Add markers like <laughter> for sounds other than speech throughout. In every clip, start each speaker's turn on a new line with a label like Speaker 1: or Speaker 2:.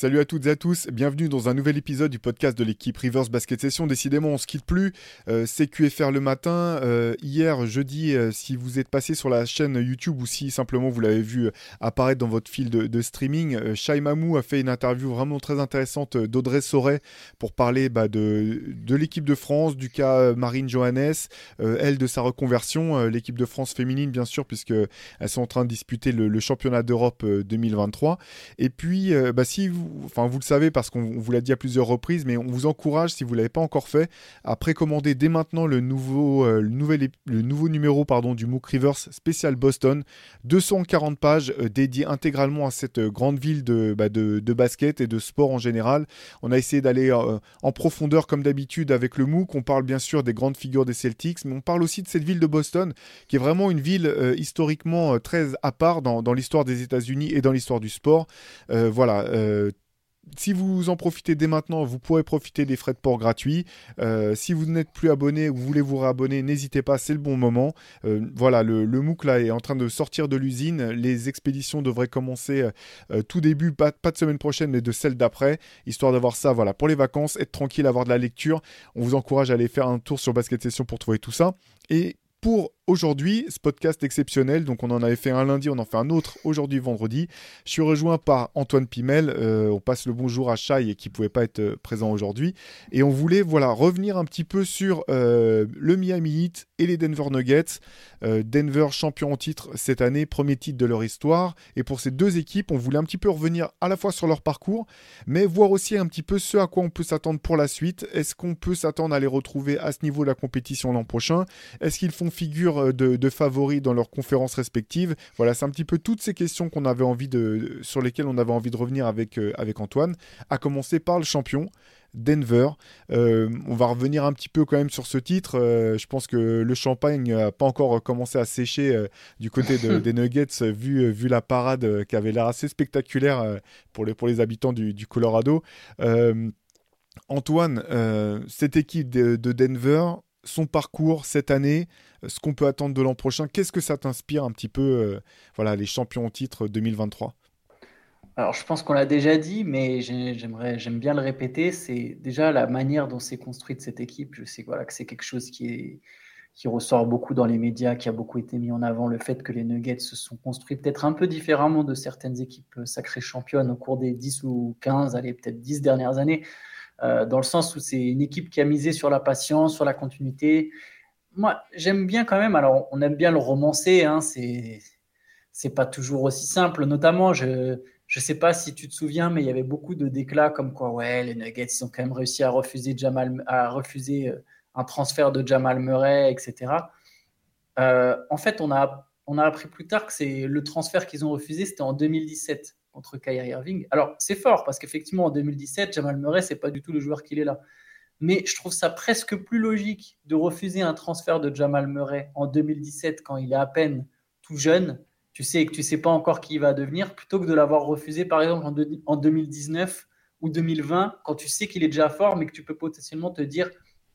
Speaker 1: Salut à toutes et à tous, bienvenue dans un nouvel épisode du podcast de l'équipe Rivers Basket Session. Décidément, on se quitte plus. Euh, CQFR le matin. Euh, hier, jeudi, euh, si vous êtes passé sur la chaîne YouTube ou si simplement vous l'avez vu euh, apparaître dans votre fil de, streaming, Shai Mamou a fait une interview vraiment très intéressante d'Audrey Sauret pour parler bah, de, de l'équipe de France, du cas Marine Johannes, elle de sa reconversion, l'équipe de France féminine bien sûr, puisque elles sont en train de disputer le, championnat d'Europe euh, 2023. Et puis, bah, si vous, enfin, vous le savez parce qu'on on vous l'a dit à plusieurs reprises, mais on vous encourage, si vous l'avez pas encore fait, à précommander dès maintenant le nouveau, euh, le nouvel, le nouveau numéro pardon, du MOOC Rivers spécial Boston. 240 pages euh, dédiées intégralement à cette euh, grande ville de, bah, de, de basket et de sport en général. On a essayé d'aller en profondeur comme d'habitude avec le MOOC. On parle bien sûr des grandes figures des Celtics, mais on parle aussi de cette ville de Boston, qui est vraiment une ville historiquement très à part dans, dans l'histoire des États-Unis et dans l'histoire du sport. Voilà. Si vous en profitez dès maintenant, vous pourrez profiter des frais de port gratuits. Euh, si vous n'êtes plus abonné ou vous voulez vous réabonner, n'hésitez pas, c'est le bon moment. Euh, voilà, le, le MOOC là est en train de sortir de l'usine. Les expéditions devraient commencer euh, tout début, pas, pas de semaine prochaine, mais de celle d'après, histoire d'avoir ça voilà, pour les vacances, être tranquille, avoir de la lecture. On vous encourage à aller faire un tour sur Basket Session pour trouver tout ça. Et pour aujourd'hui, ce podcast exceptionnel, donc on en avait fait un lundi, on en fait un autre aujourd'hui vendredi. Je suis rejoint par Antoine Pimel. euh, on passe le bonjour à Shai qui pouvait pas être euh, présent aujourd'hui. Et on voulait voilà revenir un petit peu sur euh, le Miami Heat et les Denver Nuggets. Denver champion en titre cette année, premier titre de leur histoire. Et pour ces deux équipes, on voulait un petit peu revenir à la fois sur leur parcours, mais voir aussi un petit peu ce à quoi on peut s'attendre pour la suite. Est-ce qu'on peut s'attendre à les retrouver à ce niveau de la compétition l'an prochain? Est-ce qu'ils font figure euh, de, de favoris dans leurs conférences respectives Voilà, c'est un petit peu toutes ces questions qu'on avait envie de, sur lesquelles on avait envie de revenir avec, euh, avec Antoine. À commencer par le champion. Denver. Euh, on va revenir un petit peu quand même sur ce titre. Euh, je pense que le champagne n'a pas encore commencé à sécher euh, du côté de- <laughs> des Nuggets, vu, vu la parade qui avait l'air assez spectaculaire pour, les, pour les habitants du, du Colorado. Antoine, cette équipe de, de Denver, son parcours cette année, ce qu'on peut attendre de l'an prochain, qu'est-ce que ça t'inspire un petit peu, euh, voilà, les champions en titre 2023
Speaker 2: Alors, je pense qu'on l'a déjà dit, mais j'ai- j'aimerais, j'aime bien le répéter. C'est déjà la manière dont s'est construite cette équipe. Je sais voilà, que c'est quelque chose qui ressort beaucoup dans les médias, qui a beaucoup été mis en avant. Le fait que les Nuggets se sont construits peut-être un peu différemment de certaines équipes sacrées championnes au cours des 10 ou 15, allez, peut-être 10 dernières années, euh, dans le sens où c'est une équipe qui a misé sur la patience, sur la continuité. Moi, j'aime bien quand même, alors on aime bien le romancer, hein, c'est, pas toujours aussi simple. Notamment, je, je sais pas si tu te souviens, mais il y avait beaucoup de déclats comme quoi, ouais, les Nuggets, ils ont quand même réussi à refuser Jamal, à refuser euh, un transfert de Jamal Murray, etc. Euh, en fait, on a, on a appris plus tard que c'est le transfert qu'ils ont refusé, c'était en 2017 contre Kyrie Irving. Alors, c'est fort parce qu'effectivement, en 2017, Jamal Murray, c'est pas du tout le joueur qu'il est là. Mais je trouve ça presque plus logique de refuser un transfert de Jamal Murray en 2017 quand il est à peine tout jeune tu sais que tu sais pas encore qui il va devenir, plutôt que de l'avoir refusé par exemple en, de- en 2019 ou 2020, quand tu sais qu'il est déjà fort, mais que tu peux potentiellement te dire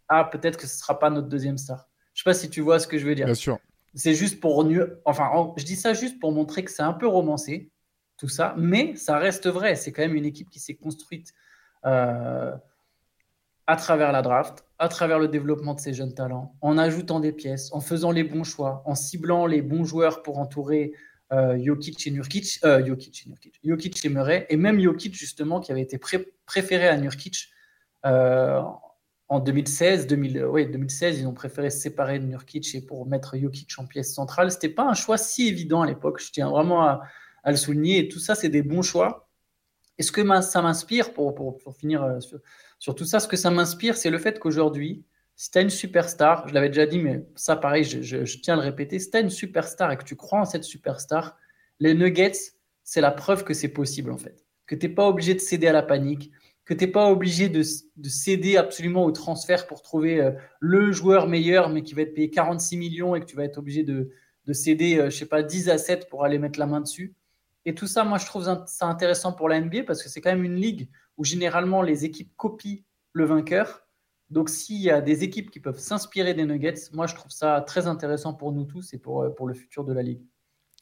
Speaker 2: ah peut-être que ce sera pas notre deuxième star. Je sais pas si tu vois ce que je veux dire.
Speaker 1: Bien sûr.
Speaker 2: C'est juste pour nu- enfin en- je dis ça juste pour montrer que c'est un peu romancé tout ça, mais ça reste vrai. C'est quand même une équipe qui s'est construite euh, à travers la draft, à travers le développement de ses jeunes talents, en ajoutant des pièces, en faisant les bons choix, en ciblant les bons joueurs pour entourer euh, Jokic et Nurkic, euh, et Nurkic, Jokic et Murray, et même Jokic justement qui avait été pré- préféré à Nurkic euh, en 2016, 2000, ouais, 2016, ils ont préféré se séparer de Nurkic et pour mettre Jokic en pièce centrale. C'était pas un choix si évident à l'époque. Je tiens vraiment à, le souligner. Et tout ça, c'est des bons choix. Et ce que ça m'inspire, pour, pour, pour finir euh, sur, sur tout ça, ce que ça m'inspire, c'est le fait qu'aujourd'hui, si tu as une superstar, je l'avais déjà dit, mais ça, pareil, je, tiens à le répéter, si tu as une superstar et que tu crois en cette superstar, les Nuggets, c'est la preuve que c'est possible, en fait. Que tu n'es pas obligé de céder à la panique, que tu n'es pas obligé de, céder absolument au transfert pour trouver euh, le joueur meilleur, mais qui va être payé 46 millions et que tu vas être obligé de, céder, je je sais pas, 10 à 7 pour aller mettre la main dessus. Et tout ça, moi, je trouve ça intéressant pour la NBA parce que c'est quand même une ligue où généralement les équipes copient le vainqueur. Donc, s'il y a des équipes qui peuvent s'inspirer des Nuggets, moi, je trouve ça très intéressant pour nous tous et pour, pour le futur de la ligue.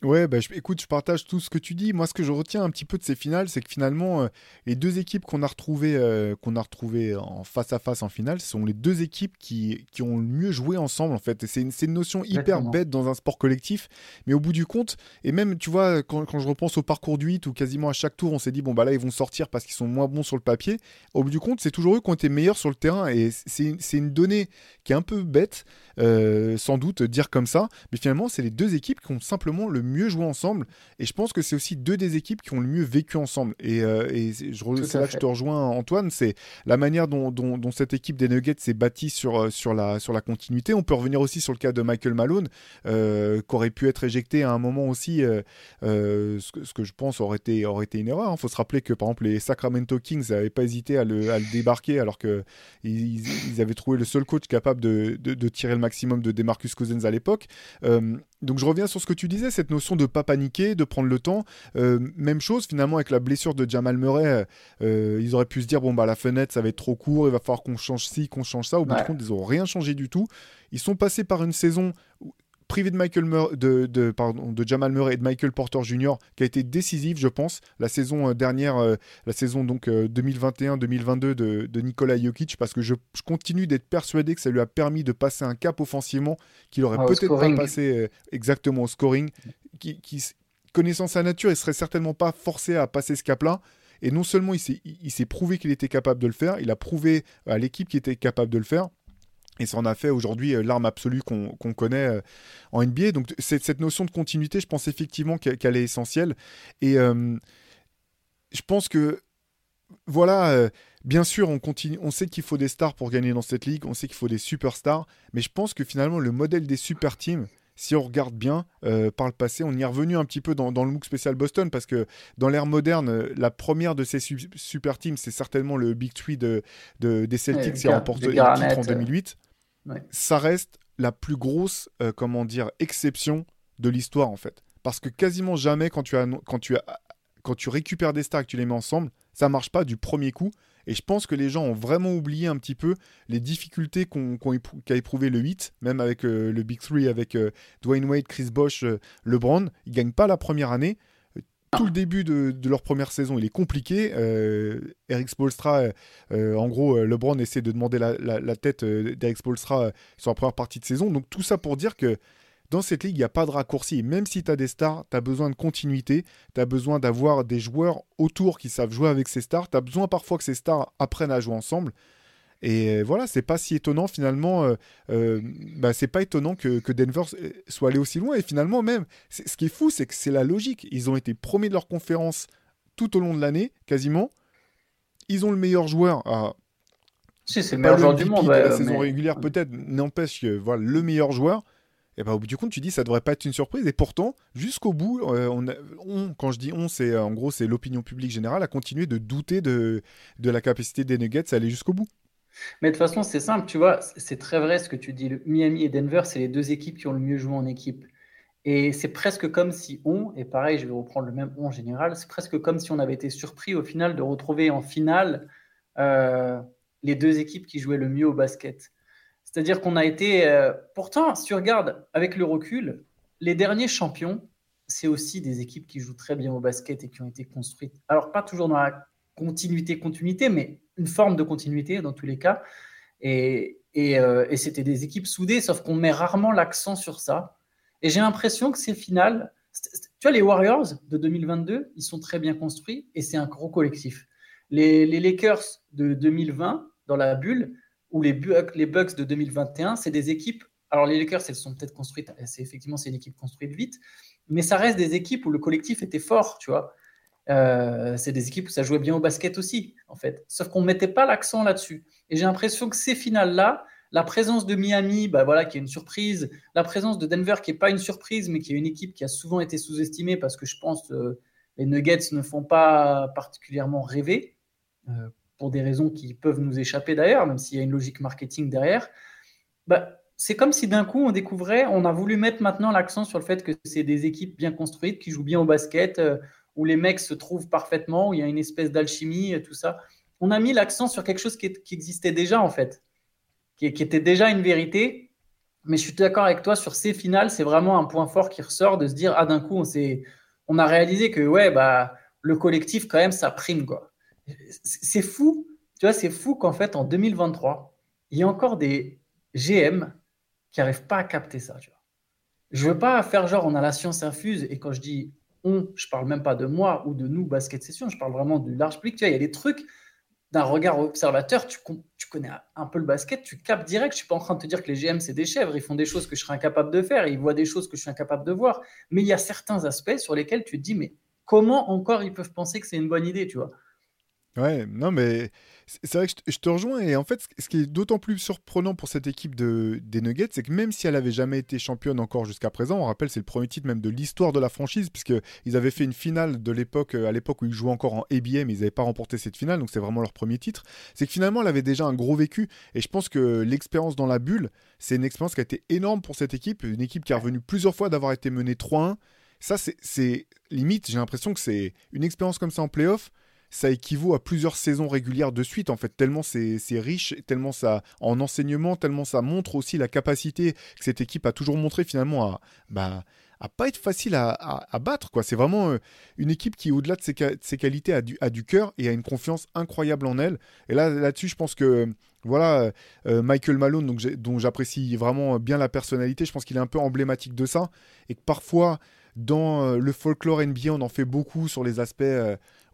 Speaker 1: Ouais, bah, écoute, je partage tout ce que tu dis. Moi, ce que je retiens un petit peu de ces finales, c'est que finalement, euh, les deux équipes qu'on a retrouvées euh, qu'on a retrouvées en face à face en finale, ce sont les deux équipes qui, qui ont le mieux joué ensemble, en fait. c'est une, une, notion hyper bête dans un sport collectif, mais au bout du compte, et même, tu vois, quand, quand je repense au parcours du 8, où quasiment à chaque tour, on s'est dit, bon, bah là, ils vont sortir parce qu'ils sont moins bons sur le papier, au bout du compte, c'est toujours eux qui ont été meilleurs sur le terrain, et c'est une donnée qui est un peu bête, euh, sans doute, dire comme ça, mais finalement, c'est les deux équipes qui ont simplement le mieux joué ensemble. Et je pense que c'est aussi deux des équipes qui ont le mieux vécu ensemble. Et, euh, c'est là que je te rejoins, Antoine. C'est la manière dont, cette équipe des Nuggets s'est bâtie sur, euh, sur, la, sur la continuité. On peut revenir aussi sur le cas de Michael Malone, euh, qui aurait pu être éjecté à un moment aussi, ce, que, je pense aurait été, aurait été une erreur. Il hein. faut se rappeler que, par exemple, les Sacramento Kings n'avaient pas hésité à le, débarquer alors qu'ils ils avaient trouvé le seul coach capable de, de, tirer le maximum de Demarcus Cousins à l'époque. Donc je reviens sur ce que tu disais, cette notion de pas paniquer, de prendre le temps. Euh, même chose finalement avec la blessure de Jamal Murray, euh, ils auraient pu se dire bon bah la fenêtre ça va être trop court, il va falloir qu'on change ci, qu'on change ça. Au bout de compte, ils n'ont rien changé du tout. Ils sont passés par une saison privé de, Michael de, de, pardon, de Jamal Murray et de Michael Porter Jr., qui a été décisive, je pense, la saison euh, dernière, euh, la saison donc 2021-2022 euh, de, de Nikola Jokic, parce que je, continue d'être persuadé que ça lui a permis de passer un cap offensivement qu'il aurait ah, peut-être pas passé exactement au scoring. Qui, qui, connaissant sa nature, il serait certainement pas forcé à passer ce cap-là. Et non seulement il s'est prouvé qu'il était capable de le faire, il a prouvé à l'équipe qu'il était capable de le faire. Et ça en a fait aujourd'hui euh, l'arme absolue qu'on connaît euh, en NBA. Donc cette notion de continuité, je pense effectivement qu'elle est essentielle. Et euh, je pense que, voilà, bien sûr, on, continue, on sait qu'il faut des stars pour gagner dans cette ligue, on sait qu'il faut des superstars, mais je pense que finalement le modèle des super teams, si on regarde bien par le passé, on y est revenu un petit peu dans, le MOOC spécial Boston, parce que dans l'ère moderne, la première de ces super teams, c'est certainement le Big Three de, des Celtics qui a remporté le titre en 2008 ça reste la plus grosse, euh, comment dire, exception de l'histoire en fait. Parce que quasiment jamais quand tu, as, quand tu, as, quand tu récupères des stars et que tu les mets ensemble, ça marche pas du premier coup. Et je pense que les gens ont vraiment oublié un petit peu les difficultés qu'a éprouvé le 8, même avec euh, le Big 3, avec euh, Dwayne Wade, Chris Bosh, LeBron. Ils gagnent pas la première année tout le début de, leur première saison, il est compliqué. Euh, Eric Spolstra, euh, en gros, euh, LeBron essaie de demander la, tête d'Eric Spolstra sur la première partie de saison. Donc tout ça pour dire que dans cette ligue, il n'y a pas de raccourci. Même si tu as des stars, tu as besoin de continuité, tu as besoin d'avoir des joueurs autour qui savent jouer avec ces stars, tu as besoin parfois que ces stars apprennent à jouer ensemble. Et voilà, c'est pas si étonnant finalement. Euh, euh, bah, c'est pas étonnant que, Denver soit allé aussi loin. Et finalement, même, ce qui est fou, c'est que c'est la logique. Ils ont été premiers de leur conférence tout au long de l'année, quasiment. Ils ont le meilleur joueur. À...
Speaker 2: c'est le meilleur joueur du monde. la
Speaker 1: saison régulière, peut-être, n'empêche que voilà, le meilleur joueur. Et bah, au bout du compte, tu dis ça devrait pas être une surprise. Et pourtant, jusqu'au bout, euh, on, quand je dis on, c'est en gros c'est l'opinion publique générale a continué de douter de, de la capacité des Nuggets à aller jusqu'au bout.
Speaker 2: Mais de toute façon, c'est simple, tu vois, c'est très vrai ce que tu dis. Miami et Denver, c'est les deux équipes qui ont le mieux joué en équipe. Et c'est presque comme si on, et pareil, je vais reprendre le même on en général, c'est presque comme si on avait été surpris au final de retrouver en finale euh, les deux équipes qui jouaient le mieux au basket. C'est-à-dire qu'on a été. Euh, pourtant, si tu regardes avec le recul, les derniers champions, c'est aussi des équipes qui jouent très bien au basket et qui ont été construites. Alors, pas toujours dans la continuité, continuité, mais une forme de continuité dans tous les cas. Et, euh, c'était des équipes soudées, sauf qu'on met rarement l'accent sur ça. Et j'ai l'impression que c'est final. Tu vois, les Warriors de 2022, ils sont très bien construits et c'est un gros collectif. Les, Lakers de 2020, dans la bulle, ou les, Bucks, de 2021, c'est des équipes. Alors, les Lakers, elles sont peut-être construites, c'est effectivement, c'est une équipe construite vite, mais ça reste des équipes où le collectif était fort, tu vois. Euh, c'est des équipes où ça jouait bien au basket aussi, en fait. Sauf qu'on ne mettait pas l'accent là-dessus. Et j'ai l'impression que ces finales-là, la présence de Miami, bah voilà, qui est une surprise, la présence de Denver, qui n'est pas une surprise, mais qui est une équipe qui a souvent été sous-estimée parce que je pense que les Nuggets ne font pas particulièrement rêver. Euh, pour des raisons qui peuvent nous échapper d'ailleurs, même s'il y a une logique marketing derrière. Bah, c'est comme si d'un coup on découvrait, on a voulu mettre maintenant l'accent sur le fait que c'est des équipes bien construites, qui jouent bien au basket, euh, où les mecs se trouvent parfaitement, où il y a une espèce d'alchimie, et tout ça. On a mis l'accent sur quelque chose qui, existait déjà en fait, qui, qui, était déjà une vérité. Mais je suis d'accord avec toi sur ces finales, c'est vraiment un point fort qui ressort de se dire ah d'un coup on s'est, on a réalisé que ouais bah le collectif quand même ça prime quoi. C'est fou, tu vois, c'est fou qu'en fait en 2023 il y a encore des GM qui n'arrivent pas à capter ça. Je veux pas faire genre on a la science infuse et quand je dis on, je parle même pas de moi ou de nous basket session, je parle vraiment du large public. Tu vois, il y a des trucs d'un regard observateur, tu, tu, connais un peu le basket, tu captes direct. Je suis pas en train de te dire que les GM c'est des chèvres, ils font des choses que je serais incapable de faire, ils voient des choses que je suis incapable de voir. Mais il y a certains aspects sur lesquels tu te dis mais comment encore ils peuvent penser que c'est une bonne idée, tu vois?
Speaker 1: Ouais, non mais c'est vrai que je te rejoins et en fait, ce qui est d'autant plus surprenant pour cette équipe de, des Nuggets, c'est que même si elle avait jamais été championne encore jusqu'à présent, on rappelle c'est le premier titre même de l'histoire de la franchise puisqu'ils avaient fait une finale de l'époque, à l'époque où ils jouaient encore en ABA, mais ils n'avaient pas remporté cette finale, donc c'est vraiment leur premier titre. C'est que finalement, elle avait déjà un gros vécu et je pense que l'expérience dans la bulle, c'est une expérience qui a été énorme pour cette équipe, une équipe qui est revenue plusieurs fois d'avoir été menée 3-1. Ça, c'est limite, j'ai l'impression que c'est une expérience comme ça en playoff ça équivaut à plusieurs saisons régulières de suite, en fait, tellement c'est riche, tellement ça, en enseignement, tellement ça montre aussi la capacité que cette équipe a toujours montré finalement à, bah, à pas être facile à, battre. quoi. C'est vraiment euh, une équipe qui, au-delà de ses, ses, qualités, a du, a du cœur et a une confiance incroyable en elle. Et là, là-dessus, je pense que voilà, euh, Michael Malone, donc, dont j'apprécie vraiment bien la personnalité, je pense qu'il est un peu emblématique de ça. Et que parfois, dans euh, le folklore NBA, on en fait beaucoup sur les aspects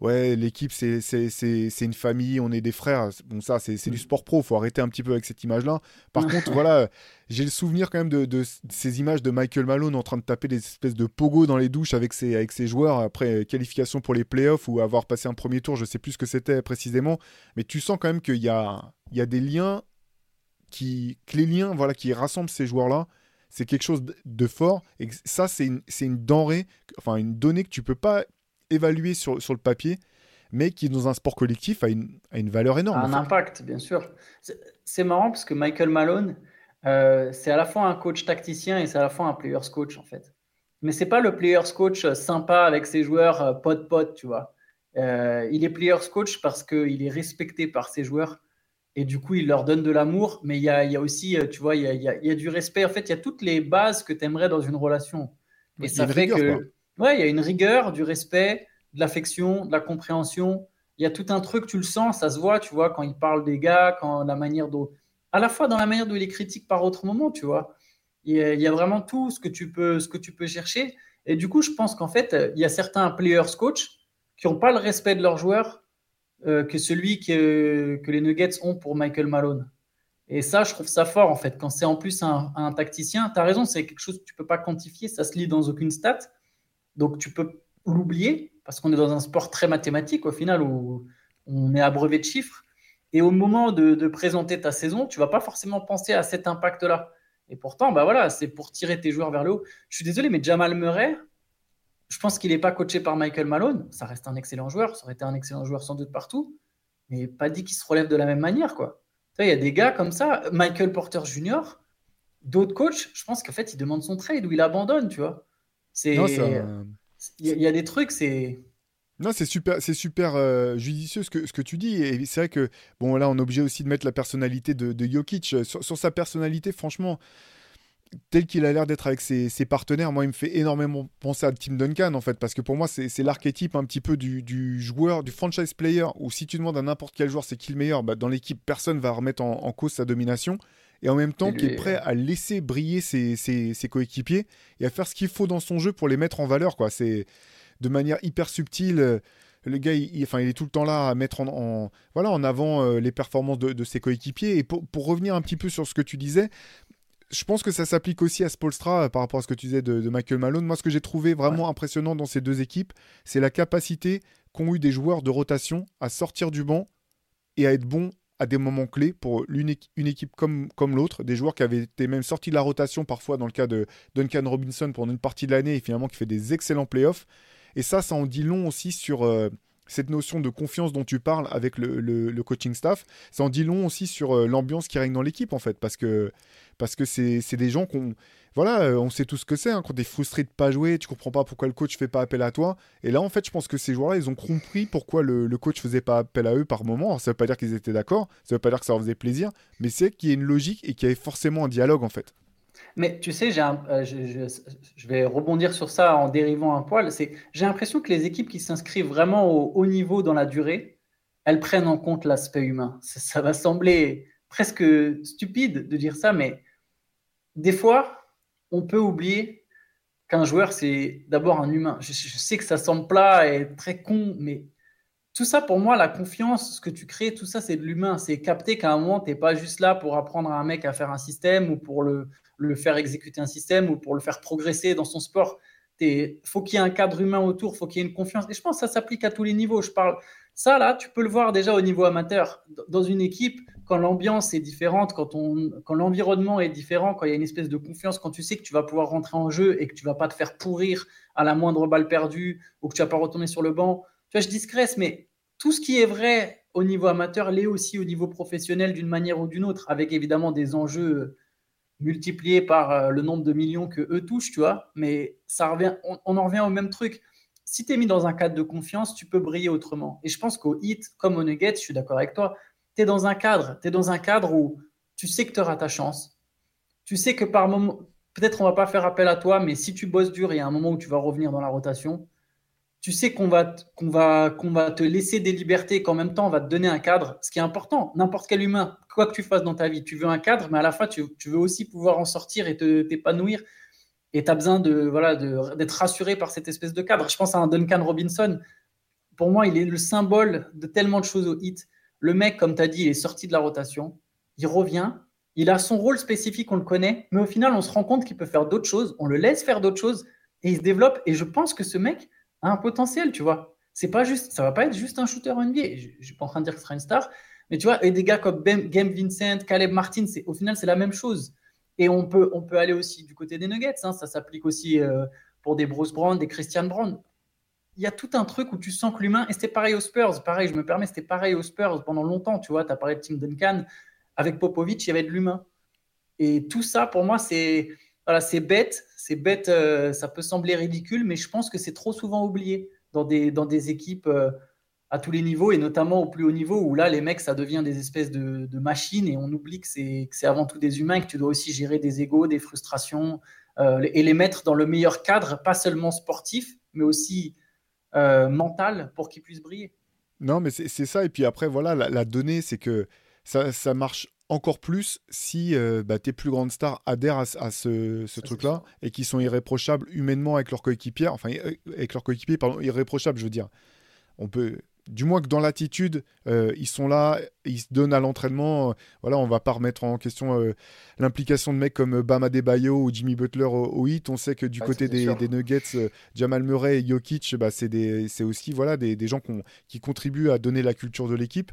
Speaker 1: ouais, l'équipe, c'est une famille, on est des frères. Bon, ça, c'est du mm. sport pro, faut arrêter un petit peu avec cette image-là. Par contre, voilà, j'ai le souvenir quand même de, ces images de Michael Malone en train de taper des espèces de pogo dans les douches avec ses, avec ses joueurs après qualification pour les playoffs ou avoir passé un premier tour, je sais plus ce que c'était précisément. Mais tu sens quand même qu'il y a, il y a des liens qui, que les liens voilà, qui rassemblent ces joueurs-là c'est quelque chose de fort et ça c'est une, une, denrée enfin une donnée que tu peux pas évalué sur, sur le papier, mais qui, dans un sport collectif, a une, a une valeur énorme.
Speaker 2: Un impact, bien sûr. C'est marrant parce que Michael Malone, euh, c'est à la fois un coach tacticien et c'est à la fois un player's coach, en fait. Mais c'est pas le player's coach sympa avec ses joueurs euh, pote-pote, tu vois. Euh, il est player's coach parce qu'il est respecté par ses joueurs et du coup, il leur donne de l'amour, mais il y a, il y a aussi, tu vois, il y a, il y a, du respect. En fait, il y a toutes les bases que tu aimerais dans une relation. Et ça fait que. Ouais, il y a une rigueur, du respect, de l'affection, de la compréhension. Il y a tout un truc, tu le sens, ça se voit, tu vois, quand il parle des gars, quand la manière dont. À la fois dans la manière dont il les critique par autre moment, tu vois. Il y, a, vraiment tout ce que tu peux, ce que tu peux chercher. Et du coup, je pense qu'en fait, il y a certains players coach qui n'ont pas le respect de leurs joueurs euh, que celui que, que les Nuggets ont pour Michael Malone. Et ça, je trouve ça fort, en fait. Quand c'est en plus un, tacticien, tu as raison, c'est quelque chose que tu peux pas quantifier, ça se lit dans aucune stat. Donc tu peux l'oublier parce qu'on est dans un sport très mathématique au final où on est abreuvé de chiffres. Et au moment de, présenter ta saison, tu vas pas forcément penser à cet impact-là. Et pourtant, bah voilà, c'est pour tirer tes joueurs vers le haut. Je suis désolé, mais Jamal Murray, je pense qu'il n'est pas coaché par Michael Malone. Ça reste un excellent joueur, ça aurait été un excellent joueur sans doute partout, mais pas dit qu'il se relève de la même manière, quoi. Il y a des gars comme ça, Michael Porter Jr., d'autres coachs, je pense qu'en fait, il demande son trade ou il abandonne, tu vois. C'est il y, a des trucs, c'est
Speaker 1: non, c'est super, c'est super euh, judicieux ce que, ce que tu dis. Et c'est vrai que, bon, là, on est obligé aussi de mettre la personnalité de, de Jokic. Sur, sa personnalité, franchement, tel qu'il a l'air d'être avec ses, ses, partenaires, moi, il me fait énormément penser à Tim Duncan, en fait. Parce que pour moi, c'est l'archétype un petit peu du, du, joueur, du franchise player, où si tu demandes à n'importe quel joueur c'est qui le meilleur, bah, dans l'équipe, personne va remettre en, en, cause sa domination et en même temps qui est prêt à laisser briller ses, ses, coéquipiers et à faire ce qu'il faut dans son jeu pour les mettre en valeur. quoi. C'est de manière hyper subtile. Le gars, il, enfin, il est tout le temps là à mettre en, voilà, en avant euh, les performances de, ses coéquipiers. Et pour, pour, revenir un petit peu sur ce que tu disais, je pense que ça s'applique aussi à Spolstra euh, par rapport à ce que tu disais de, Michael Malone. Moi, ce que j'ai trouvé vraiment impressionnant dans ces deux équipes, c'est la capacité qu'ont eu des joueurs de rotation à sortir du banc et à être bons à des moments clés pour une, équipe comme, comme l'autre, des joueurs qui avaient été même sortis de la rotation parfois dans le cas de Duncan Robinson pendant une partie de l'année et finalement qui fait des excellents playoffs. Et ça, ça en dit long aussi sur, euh, cette notion de confiance dont tu parles avec le, coaching staff, ça en dit long aussi sur euh, l'ambiance qui règne dans l'équipe en fait, parce que parce que c'est c'est des gens qu'on voilà, euh, on sait tout ce que c'est hein, quand t'es frustré de pas jouer, tu comprends pas pourquoi le coach fait pas appel à toi. Et là en fait, je pense que ces joueurs-là, ils ont compris pourquoi le, le coach faisait pas appel à eux par moment. Alors, ça veut pas dire qu'ils étaient d'accord, ça veut pas dire que ça leur faisait plaisir, mais c'est qu'il y a une logique et qu'il y avait forcément un dialogue en fait.
Speaker 2: Mais tu sais, un- euh, je, vais rebondir sur ça en dérivant un poil. J'ai l'impression que les équipes qui s'inscrivent vraiment au haut niveau dans la durée, elles prennent en compte l'aspect humain. Ça, ça va sembler presque stupide de dire ça, mais des fois, on peut oublier qu'un joueur, c'est d'abord un humain. Je, je sais que ça semble plat et très con, mais tout ça, pour moi, la confiance, ce que tu crées, tout ça, c'est de l'humain. C'est capter qu'à un moment, tu n'es pas juste là pour apprendre à un mec à faire un système ou pour le, le faire exécuter un système ou pour le faire progresser dans son sport. Il faut qu'il y ait un cadre humain autour, faut qu'il y ait une confiance. Et je pense que ça s'applique à tous les niveaux. Je parle ça là, tu peux le voir déjà au niveau amateur. Dans une équipe, quand l'ambiance est différente, quand, quand l'environnement est différent, quand il y a une espèce de confiance, quand tu sais que tu vas pouvoir rentrer en jeu et que tu vas pas te faire pourrir à la moindre balle perdue ou que tu vas pas retourner sur le banc. Tu vois, je discrète, mais tout ce qui est vrai au niveau amateur l'est aussi au niveau professionnel d'une manière ou d'une autre, avec évidemment des enjeux multipliés par euh, le nombre de millions que eux touchent, tu vois. Mais ça revient, on, on en revient au même truc. Si tu es mis dans un cadre de confiance, tu peux briller autrement. Et je pense qu'au hit, comme au Nuggets, je suis d'accord avec toi, tu es dans un cadre, tu es dans un cadre où tu sais que tu auras ta chance. Tu sais que par moment, peut-être on va pas faire appel à toi, mais si tu bosses dur, il y a un moment où tu vas revenir dans la rotation. Tu sais qu'on va, qu'on va, va te laisser des libertés, qu'en même temps, on va te donner un cadre, ce qui est important. N'importe quel humain, quoi que tu fasses dans ta vie, tu veux un cadre, mais à la fois, tu, veux aussi pouvoir en sortir et te, t'épanouir. Et tu as besoin de, voilà, d'être rassuré par cette espèce de cadre. Je pense à un Duncan Robinson. Pour moi, il est le symbole de tellement de choses au hit. Le mec, comme tu as dit, il est sorti de la rotation. Il revient. Il a son rôle spécifique, on le connaît. Mais au final, on se rend compte qu'il peut faire d'autres choses. On le laisse faire d'autres choses. Et il se développe. Et je pense que ce mec a un potentiel, tu vois. C'est pas juste, ça va pas être juste un shooter NBA. Je, je suis pas en train de dire que ce sera une star. Mais tu vois, et des gars comme Game Vincent, Caleb Martin, c'est, au final, c'est la même chose. Et on peut, on peut aller aussi du côté des Nuggets. Hein. Ça s'applique aussi euh, pour des Bruce Brown, des Christian Brown. Il y a tout un truc où tu sens que l'humain, et c'était pareil aux Spurs, pareil, je me permets, c'était pareil aux Spurs pendant longtemps. Tu vois, tu as parlé de Tim Duncan. Avec Popovic, il y avait de l'humain. Et tout ça, pour moi, c'est voilà, c'est bête. C'est bête, euh, ça peut sembler ridicule, mais je pense que c'est trop souvent oublié dans des, dans des équipes euh, à tous les niveaux, et notamment au plus haut niveau, où là, les mecs, ça devient des espèces de, machines, et on oublie que c'est, c'est avant tout des humains, que tu dois aussi gérer des égaux, des frustrations, euh, et les mettre dans le meilleur cadre, pas seulement sportif, mais aussi mental, pour qu'ils puissent briller.
Speaker 1: Non, mais c'est, c'est ça. Et puis après, voilà, la, la donnée, c'est que ça, ça marche encore plus si euh, bah, tes plus grandes stars adhèrent à, à ce, ce truc-là et qui sont irréprochables humainement avec leurs coéquipiers, enfin avec leurs coéquipiers, pardon, irréprochables, je veux dire. On peut, du moins que dans l'attitude, euh, ils sont là, ils se donnent à l'entraînement. Euh, voilà, on va pas remettre en question euh, l'implication de mecs comme Bam Adebayo ou Jimmy Butler au, au hit. On sait que du côté des, Nuggets, euh, Jamal Murray et Jokic, bah, c'est aussi voilà, des, des gens qui contribuent à donner la culture de l'équipe.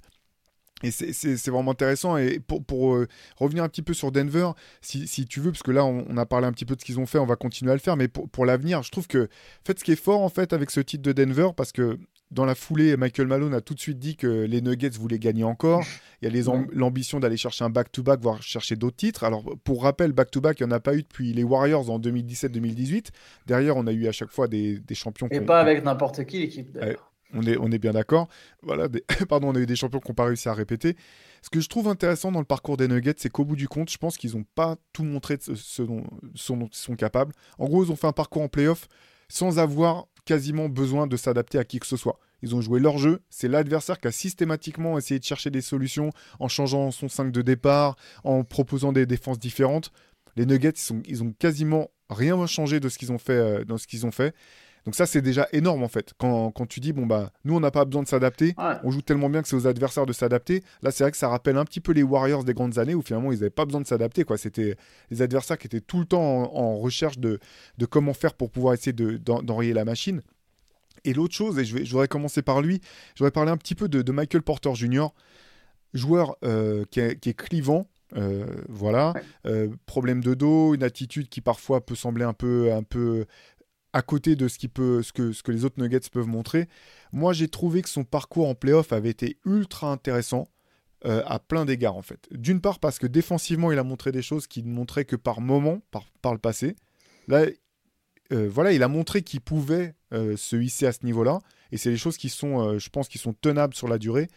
Speaker 1: Et c'est- vraiment intéressant. Et pour, pour, euh, revenir un petit peu sur Denver, si, si tu veux, parce que là, on, on a parlé un petit peu de ce qu'ils ont fait, on va continuer à le faire. Mais pour, pour l'avenir, je trouve que, en fait, ce qui est fort, en fait, avec ce titre de Denver, parce que dans la foulée, Michael Malone a tout de suite dit que les Nuggets voulaient gagner encore. Il y a l'ambition d'aller chercher un back-to-back, voire chercher d'autres titres. Alors, pour rappel, back-to-back, il n'y en a pas eu depuis les Warriors en 2017-2018. Derrière, on a eu à chaque fois des, des champions.
Speaker 2: Et pas avec n'importe qui, l'équipe. d'ailleurs.
Speaker 1: On est, bien d'accord. Voilà, <laughs> pardon, on a eu des champions qui n'ont pas réussi à répéter. Ce que je trouve intéressant dans le parcours des Nuggets, c'est qu'au bout du compte, je pense qu'ils n'ont pas tout montré de ce, dont, ils sont capables. En gros, ils ont fait un parcours en playoff sans avoir quasiment besoin de s'adapter à qui que ce soit. Ils ont joué leur jeu. C'est l'adversaire qui a systématiquement essayé de chercher des solutions en changeant son 5 de départ, en proposant des défenses différentes. Les Nuggets, ils, ont quasiment rien changé de euh, dans ce qu'ils ont fait. Donc ça, c'est déjà énorme en fait. Quand, quand tu dis, bon, bah, nous, on n'a pas besoin de s'adapter,
Speaker 2: Ouais.
Speaker 1: on joue tellement bien que c'est aux adversaires de s'adapter. Là, c'est vrai que ça rappelle un petit peu les Warriors des grandes années où finalement, ils n'avaient pas besoin de s'adapter. quoi. C'était les adversaires qui étaient tout le temps en, en recherche de, de comment faire pour pouvoir essayer de- d'en- d'enrayer la machine. Et l'autre chose, et je, vais, je voudrais commencer par lui, je voudrais parler un petit peu de, de Michael Porter Jr., joueur euh, qui, est, qui est clivant. euh, voilà,
Speaker 2: Ouais.
Speaker 1: Euh, problème de dos, une attitude qui parfois peut sembler un peu, un peu à côté de ce, qui peut, ce, que, ce que les autres Nuggets peuvent montrer. Moi, j'ai trouvé que son parcours en playoff avait été ultra intéressant. Euh, à plein d'égards en fait. D'une part parce que défensivement il a montré des choses qu'il ne montrait que par moment, par, par le passé. Là, euh, voilà, il a montré qu'il pouvait euh, se hisser à ce niveau-là, et c'est des choses qui sont, je pense, qui sont tenables sur la durée.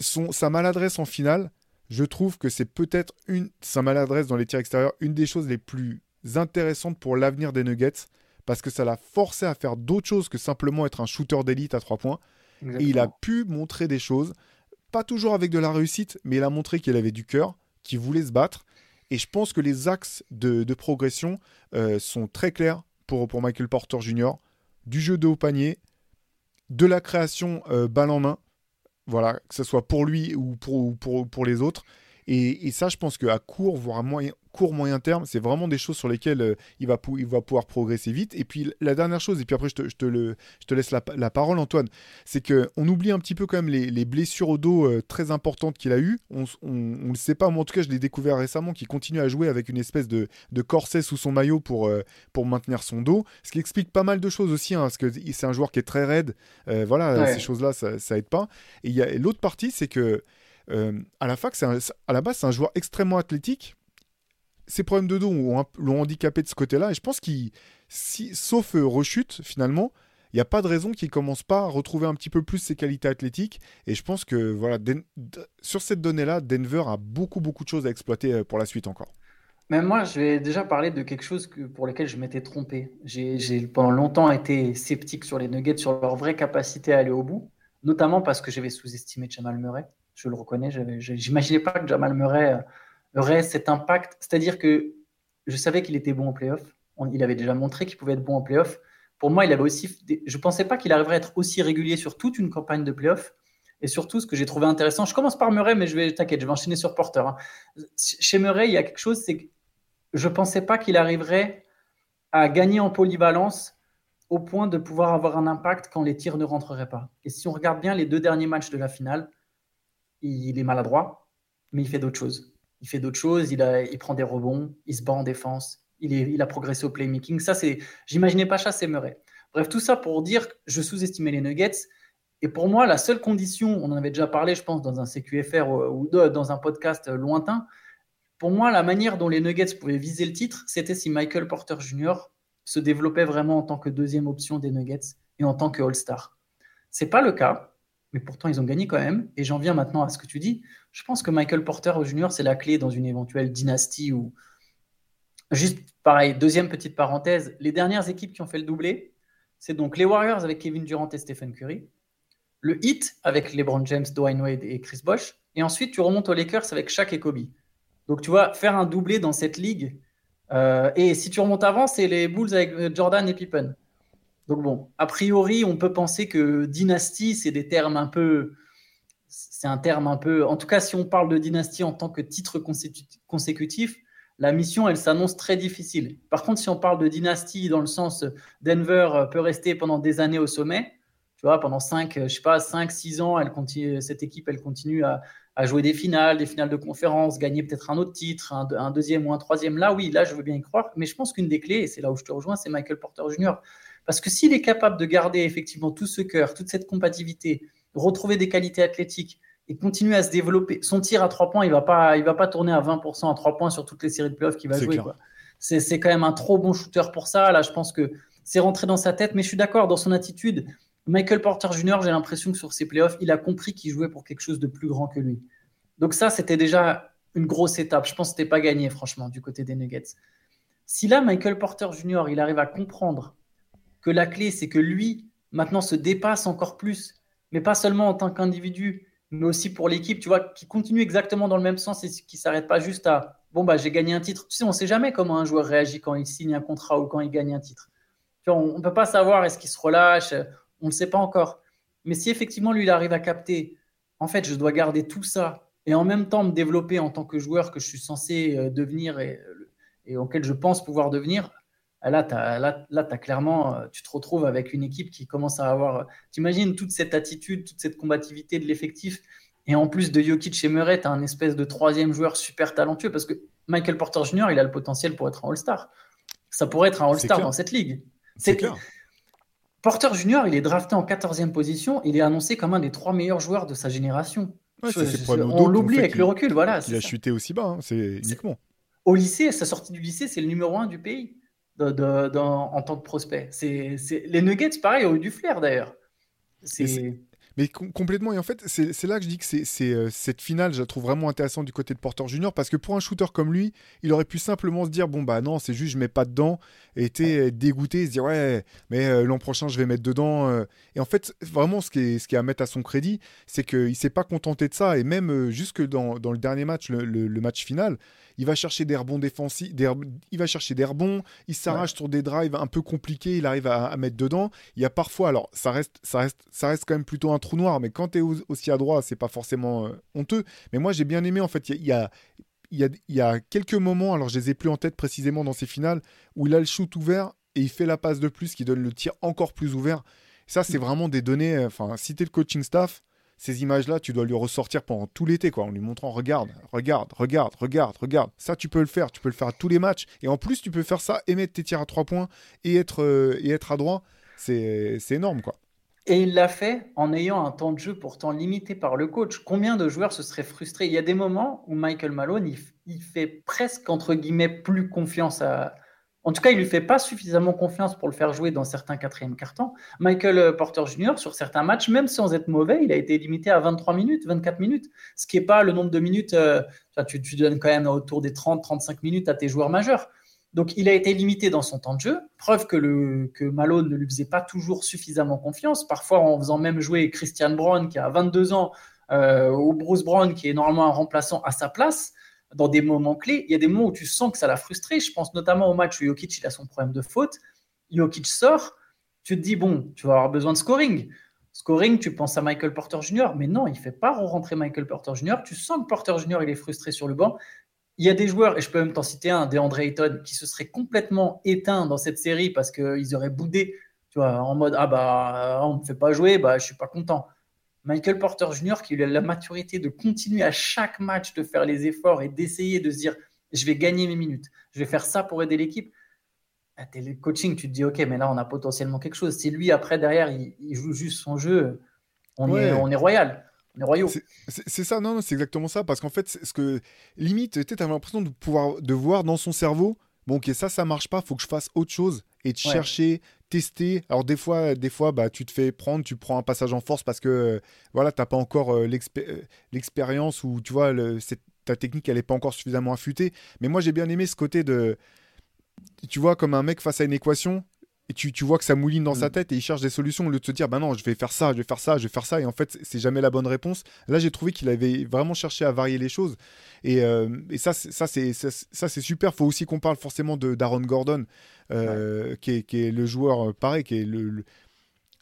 Speaker 1: Son, sa maladresse en finale, je trouve que c'est peut-être une, sa maladresse dans les tirs extérieurs, une des choses les plus intéressantes pour l'avenir des Nuggets, parce que ça l'a forcé à faire d'autres choses que simplement être un shooter d'élite à trois points. Et il a pu montrer des choses pas toujours avec de la réussite, mais il a montré qu'il avait du cœur, qu'il voulait se battre. Et je pense que les axes de, progression euh, sont très clairs pour, pour Michael Porter Jr. Du jeu de haut panier, de la création euh, balle en main, voilà, que ce soit pour lui ou pour, pour, pour les autres. Et, et, ça, je pense qu'à court, voire à moyen, court moyen terme, c'est vraiment des choses sur lesquelles euh, il, va il va pouvoir progresser vite. Et puis la dernière chose, et puis après je te, je te, le, je te laisse la, la, parole Antoine, c'est qu'on oublie un petit peu quand même les, les blessures au dos euh, très importantes qu'il a eues. On ne le sait pas, moi en tout cas je l'ai découvert récemment, qu'il continue à jouer avec une espèce de, de corset sous son maillot pour, euh, pour maintenir son dos, ce qui explique pas mal de choses aussi, hein, parce que c'est un joueur qui est très raide, voilà, ces choses-là, ça, ça aide pas. Et l'autre partie, c'est que à la fac, à la base, c'est un joueur extrêmement athlétique, ses problèmes de dos l'ont handicapé de ce côté-là. Et je pense qu'il, si, sauf euh, rechute, finalement, il n'y a pas de raison qu'il ne commence pas à retrouver un petit peu plus ses qualités athlétiques. Et je pense que voilà, sur cette donnée-là, Denver a beaucoup, beaucoup de choses à exploiter euh, pour la suite encore.
Speaker 2: Mais moi, je vais déjà parler de quelque chose pour lequel je m'étais trompé. J'ai pendant longtemps été sceptique sur les Nuggets, sur leur vraie capacité à aller au bout, notamment parce que j'avais sous-estimé Jamal Murray. Je le reconnais, j'imaginais pas que Jamal Murray euh, aurait cet impact. C'est-à-dire que je savais qu'il était bon en playoff. Il avait déjà montré qu'il pouvait être bon en playoff. Pour moi, il avait aussi. Je ne pensais pas qu'il arriverait à être aussi régulier sur toute une campagne de playoff. Et surtout, ce que j'ai trouvé intéressant, je commence par Murray, mais je vais, t'inquiète, je vais enchaîner sur Porter. Hein. Chez Murray, il y a quelque chose, c'est que je ne pensais pas qu'il arriverait à gagner en polyvalence au point de pouvoir avoir un impact quand les tirs ne rentreraient pas. Et si on regarde bien les deux derniers matchs de la finale, il est maladroit, mais il fait d'autres choses il fait d'autres choses, il, prend des rebonds, il se bat en défense, il, a progressé au playmaking. Ça, c'est, j'imaginais pas ça, c'est Murray. Bref, tout ça pour dire que je sous-estimais les Nuggets. Et pour moi, la seule condition, on en avait déjà parlé, je pense, dans un CQFR ou dans un podcast lointain, pour moi, la manière dont les Nuggets pouvaient viser le titre, c'était si Michael Porter Jr. se développait vraiment en tant que deuxième option des Nuggets et en tant que All-Star. C'est pas le cas mais pourtant ils ont gagné quand même. Et j'en viens maintenant à ce que tu dis. Je pense que Michael Porter Jr. c'est la clé dans une éventuelle dynastie ou juste pareil. Deuxième petite parenthèse, les dernières équipes qui ont fait le doublé, c'est donc les Warriors avec Kevin Durant et Stephen Curry, le Heat avec LeBron James, Dwayne Wade et Chris Bosh, et ensuite tu remontes aux Lakers avec Shaq et Kobe. Donc tu vois faire un doublé dans cette ligue. Euh, et si tu remontes avant, c'est les Bulls avec euh, Jordan et Pippen. Donc bon, a priori, on peut penser que dynastie, c'est des termes un peu, c'est un terme un peu, en tout cas, si on parle de dynastie en tant que titre consécutif, la mission, elle s'annonce très difficile. Par contre, si on parle de dynastie dans le sens Denver peut rester pendant des années au sommet, tu vois, pendant 5, je sais pas, 5, 6 ans, elle continue, cette équipe, elle continue à, jouer des finales, des finales de conférence, gagner peut-être un autre titre, un, un, deuxième ou un troisième. Là, oui, là, je veux bien y croire. Mais je pense qu'une des clés, et c'est là où je te rejoins, c'est Michael Porter Jr. Parce que s'il est capable de garder effectivement tout ce cœur, toute cette compatibilité, retrouver des qualités athlétiques et continuer à se développer, son tir à trois points, il ne va, pas, il va pas tourner à 20% à trois points sur toutes les séries de playoffs qu'il va jouer. C'est quand même un trop bon shooter pour ça. Là, je pense que c'est rentré dans sa tête. Mais je suis d'accord, dans son attitude, Michael Porter Jr., j'ai l'impression que sur ses playoffs, il a compris qu'il jouait pour quelque chose de plus grand que lui. Donc ça, c'était déjà une grosse étape. Je pense que ce n'était pas gagné, franchement, du côté des Nuggets. Si là, Michael Porter Jr., il arrive à comprendre que la clé, c'est que lui, maintenant, se dépasse encore plus, mais pas seulement en tant qu'individu, mais aussi pour l'équipe, tu vois, qui continue exactement dans le même sens et qui ne s'arrête pas juste à bon, bah, j'ai gagné un titre. Tu sais, on ne sait jamais comment un joueur réagit quand il signe un contrat ou quand il gagne un titre. On ne peut pas savoir est-ce qu'il se relâche, on ne sait pas encore. Mais si effectivement, lui, il arrive à capter, en fait, je dois garder tout ça et en même temps me développer en tant que joueur que je suis censé euh, devenir et, et auquel je pense pouvoir devenir, là, tu as, clairement, euh, tu te retrouves avec une équipe qui commence à avoir. Tu imagines toute cette attitude, toute cette combativité de l'effectif. Et en plus de Jokic et Murray, tu as un espèce de troisième joueur super talentueux parce que Michael Porter Jr., il a le potentiel pour être un All-Star. Ça pourrait être un All-Star dans cette ligue.
Speaker 1: C'est clair.
Speaker 2: Porter Junior, il est drafté en 14e position. Il est annoncé comme un des trois meilleurs joueurs de sa génération.
Speaker 1: Ouais,
Speaker 2: on l'oublie avec le recul. Voilà,
Speaker 1: Il a
Speaker 2: ça.
Speaker 1: chuté aussi bas, hein, c'est uniquement.
Speaker 2: Au lycée, à sa sortie du lycée, c'est le numéro un du pays de- de- dans- en tant que prospect. C'est, Les Nuggets, pareil, ont eu du flair d'ailleurs. C'est...
Speaker 1: Mais com- complètement, et en fait, c'est là que je dis que c'est euh, cette finale, je la trouve vraiment intéressante du côté de Porter Junior, parce que pour un shooter comme lui, il aurait pu simplement se dire, bon bah non, c'est juste je mets pas dedans, et euh, dégoûté, se dire ouais, mais euh, l'an prochain je vais mettre dedans. euh. Et en fait, vraiment, ce qui est, ce qui est à mettre à son crédit, c'est qu'il s'est pas contenté de ça, et même euh, jusque dans, dans le dernier match, le, le- le match final, il va chercher des rebonds défensifs, des il va chercher des rebonds, il s'arrache sur des drives un peu compliqués, il arrive à, à mettre dedans. Il y a parfois, alors ça reste, ça reste, ça reste quand même plutôt un trou noir, mais quand tu es aussi à droite, c'est pas forcément euh, honteux. Mais moi j'ai bien aimé en fait, il y a, il y a, il y a- y a quelques moments, alors je les ai plus en tête précisément dans ces finales, où il a le shoot ouvert et il fait la passe de plus qui donne le tir encore plus ouvert. Ça c'est vraiment des données, euh, enfin si le coaching staff, ces images-là, tu dois lui ressortir pendant tout l'été, quoi, en lui montrant, regarde, regarde, regarde, regarde, regarde. Ça, tu peux le faire, tu peux le faire à tous les matchs. Et en plus, tu peux faire ça et mettre tes tirs à trois points et être, euh, et. C'est énorme, quoi.
Speaker 2: Et il l'a fait en ayant un temps de jeu pourtant limité par le coach. Combien de joueurs se seraient frustrés? Il y a des moments où Michael Malone, il fait presque, entre guillemets, plus confiance à... En tout cas, il lui fait pas suffisamment confiance pour le faire jouer dans certains quatrièmes cartons. Michael euh, Porter Jr., sur certains matchs, même sans être mauvais, il a été limité à 23 minutes, 24 minutes, ce qui n'est pas le nombre de minutes... euh, tu, donnes quand même autour des 30-35 minutes à tes joueurs majeurs. Donc, il a été limité dans son temps de jeu. Preuve que Malone ne lui faisait pas toujours suffisamment confiance. Parfois, en faisant même jouer Christian Brown, qui a 22 ans, euh, ou Bruce Brown, qui est normalement un remplaçant à sa place, dans des moments clés. Il y a des moments où tu sens que ça l'a frustré. Je pense notamment au match où Jokic il a son problème de faute. Jokic sort. Tu te dis, bon, tu vas avoir besoin de scoring. Scoring, tu penses à Michael Porter Jr., mais non, il fait pas rentrer Michael Porter Jr. Tu sens que Porter Jr. il est frustré sur le banc. Il y a des joueurs, et je peux même t'en citer un, DeAndre Ayton, qui se serait complètement éteint dans cette série parce qu'ils auraient boudé, tu vois, en mode Ah bah, on me fait pas jouer, bah, je suis pas content. Michael Porter Jr., qui a la maturité de continuer à chaque match de faire les efforts et d'essayer de se dire Je vais gagner mes minutes, je vais faire ça pour aider l'équipe. Ah, t'es le coaching, tu te dis Ok, mais là, on a potentiellement quelque chose. Si lui, après, derrière, il, il joue juste son jeu, on,
Speaker 1: Ouais.
Speaker 2: est, on est royal, on est royaux.
Speaker 1: C'est- ça, non, non, c'est exactement ça. Parce qu'en fait, ce que limite, tu avais l'impression de pouvoir de voir dans son cerveau, bon, ok, ça, ça marche pas, faut que je fasse autre chose et de
Speaker 2: Ouais.
Speaker 1: chercher, tester. Alors des fois, des fois, bah, tu te fais prendre, tu prends un passage en force parce que euh, voilà, t'as pas encore euh, euh, l'expérience ou tu vois, ta technique, elle est pas encore suffisamment affûtée. Mais moi, j'ai bien aimé ce côté de, tu vois, comme un mec face à une équation. Et tu, tu vois que ça mouline dans sa
Speaker 2: Mm.
Speaker 1: tête et il cherche des solutions au lieu de se dire, bah non, je vais faire ça, je vais faire ça, je vais faire ça. Et en fait, c'est- jamais la bonne réponse. Là, j'ai trouvé qu'il avait vraiment cherché à varier les choses. Et, euh, et ça, c'est- ça, c'est ça, c'est- super. faut aussi qu'on parle forcément de d'Aaron Gordon, euh, qui, est, qui est le joueur, euh, pareil, qui est le, le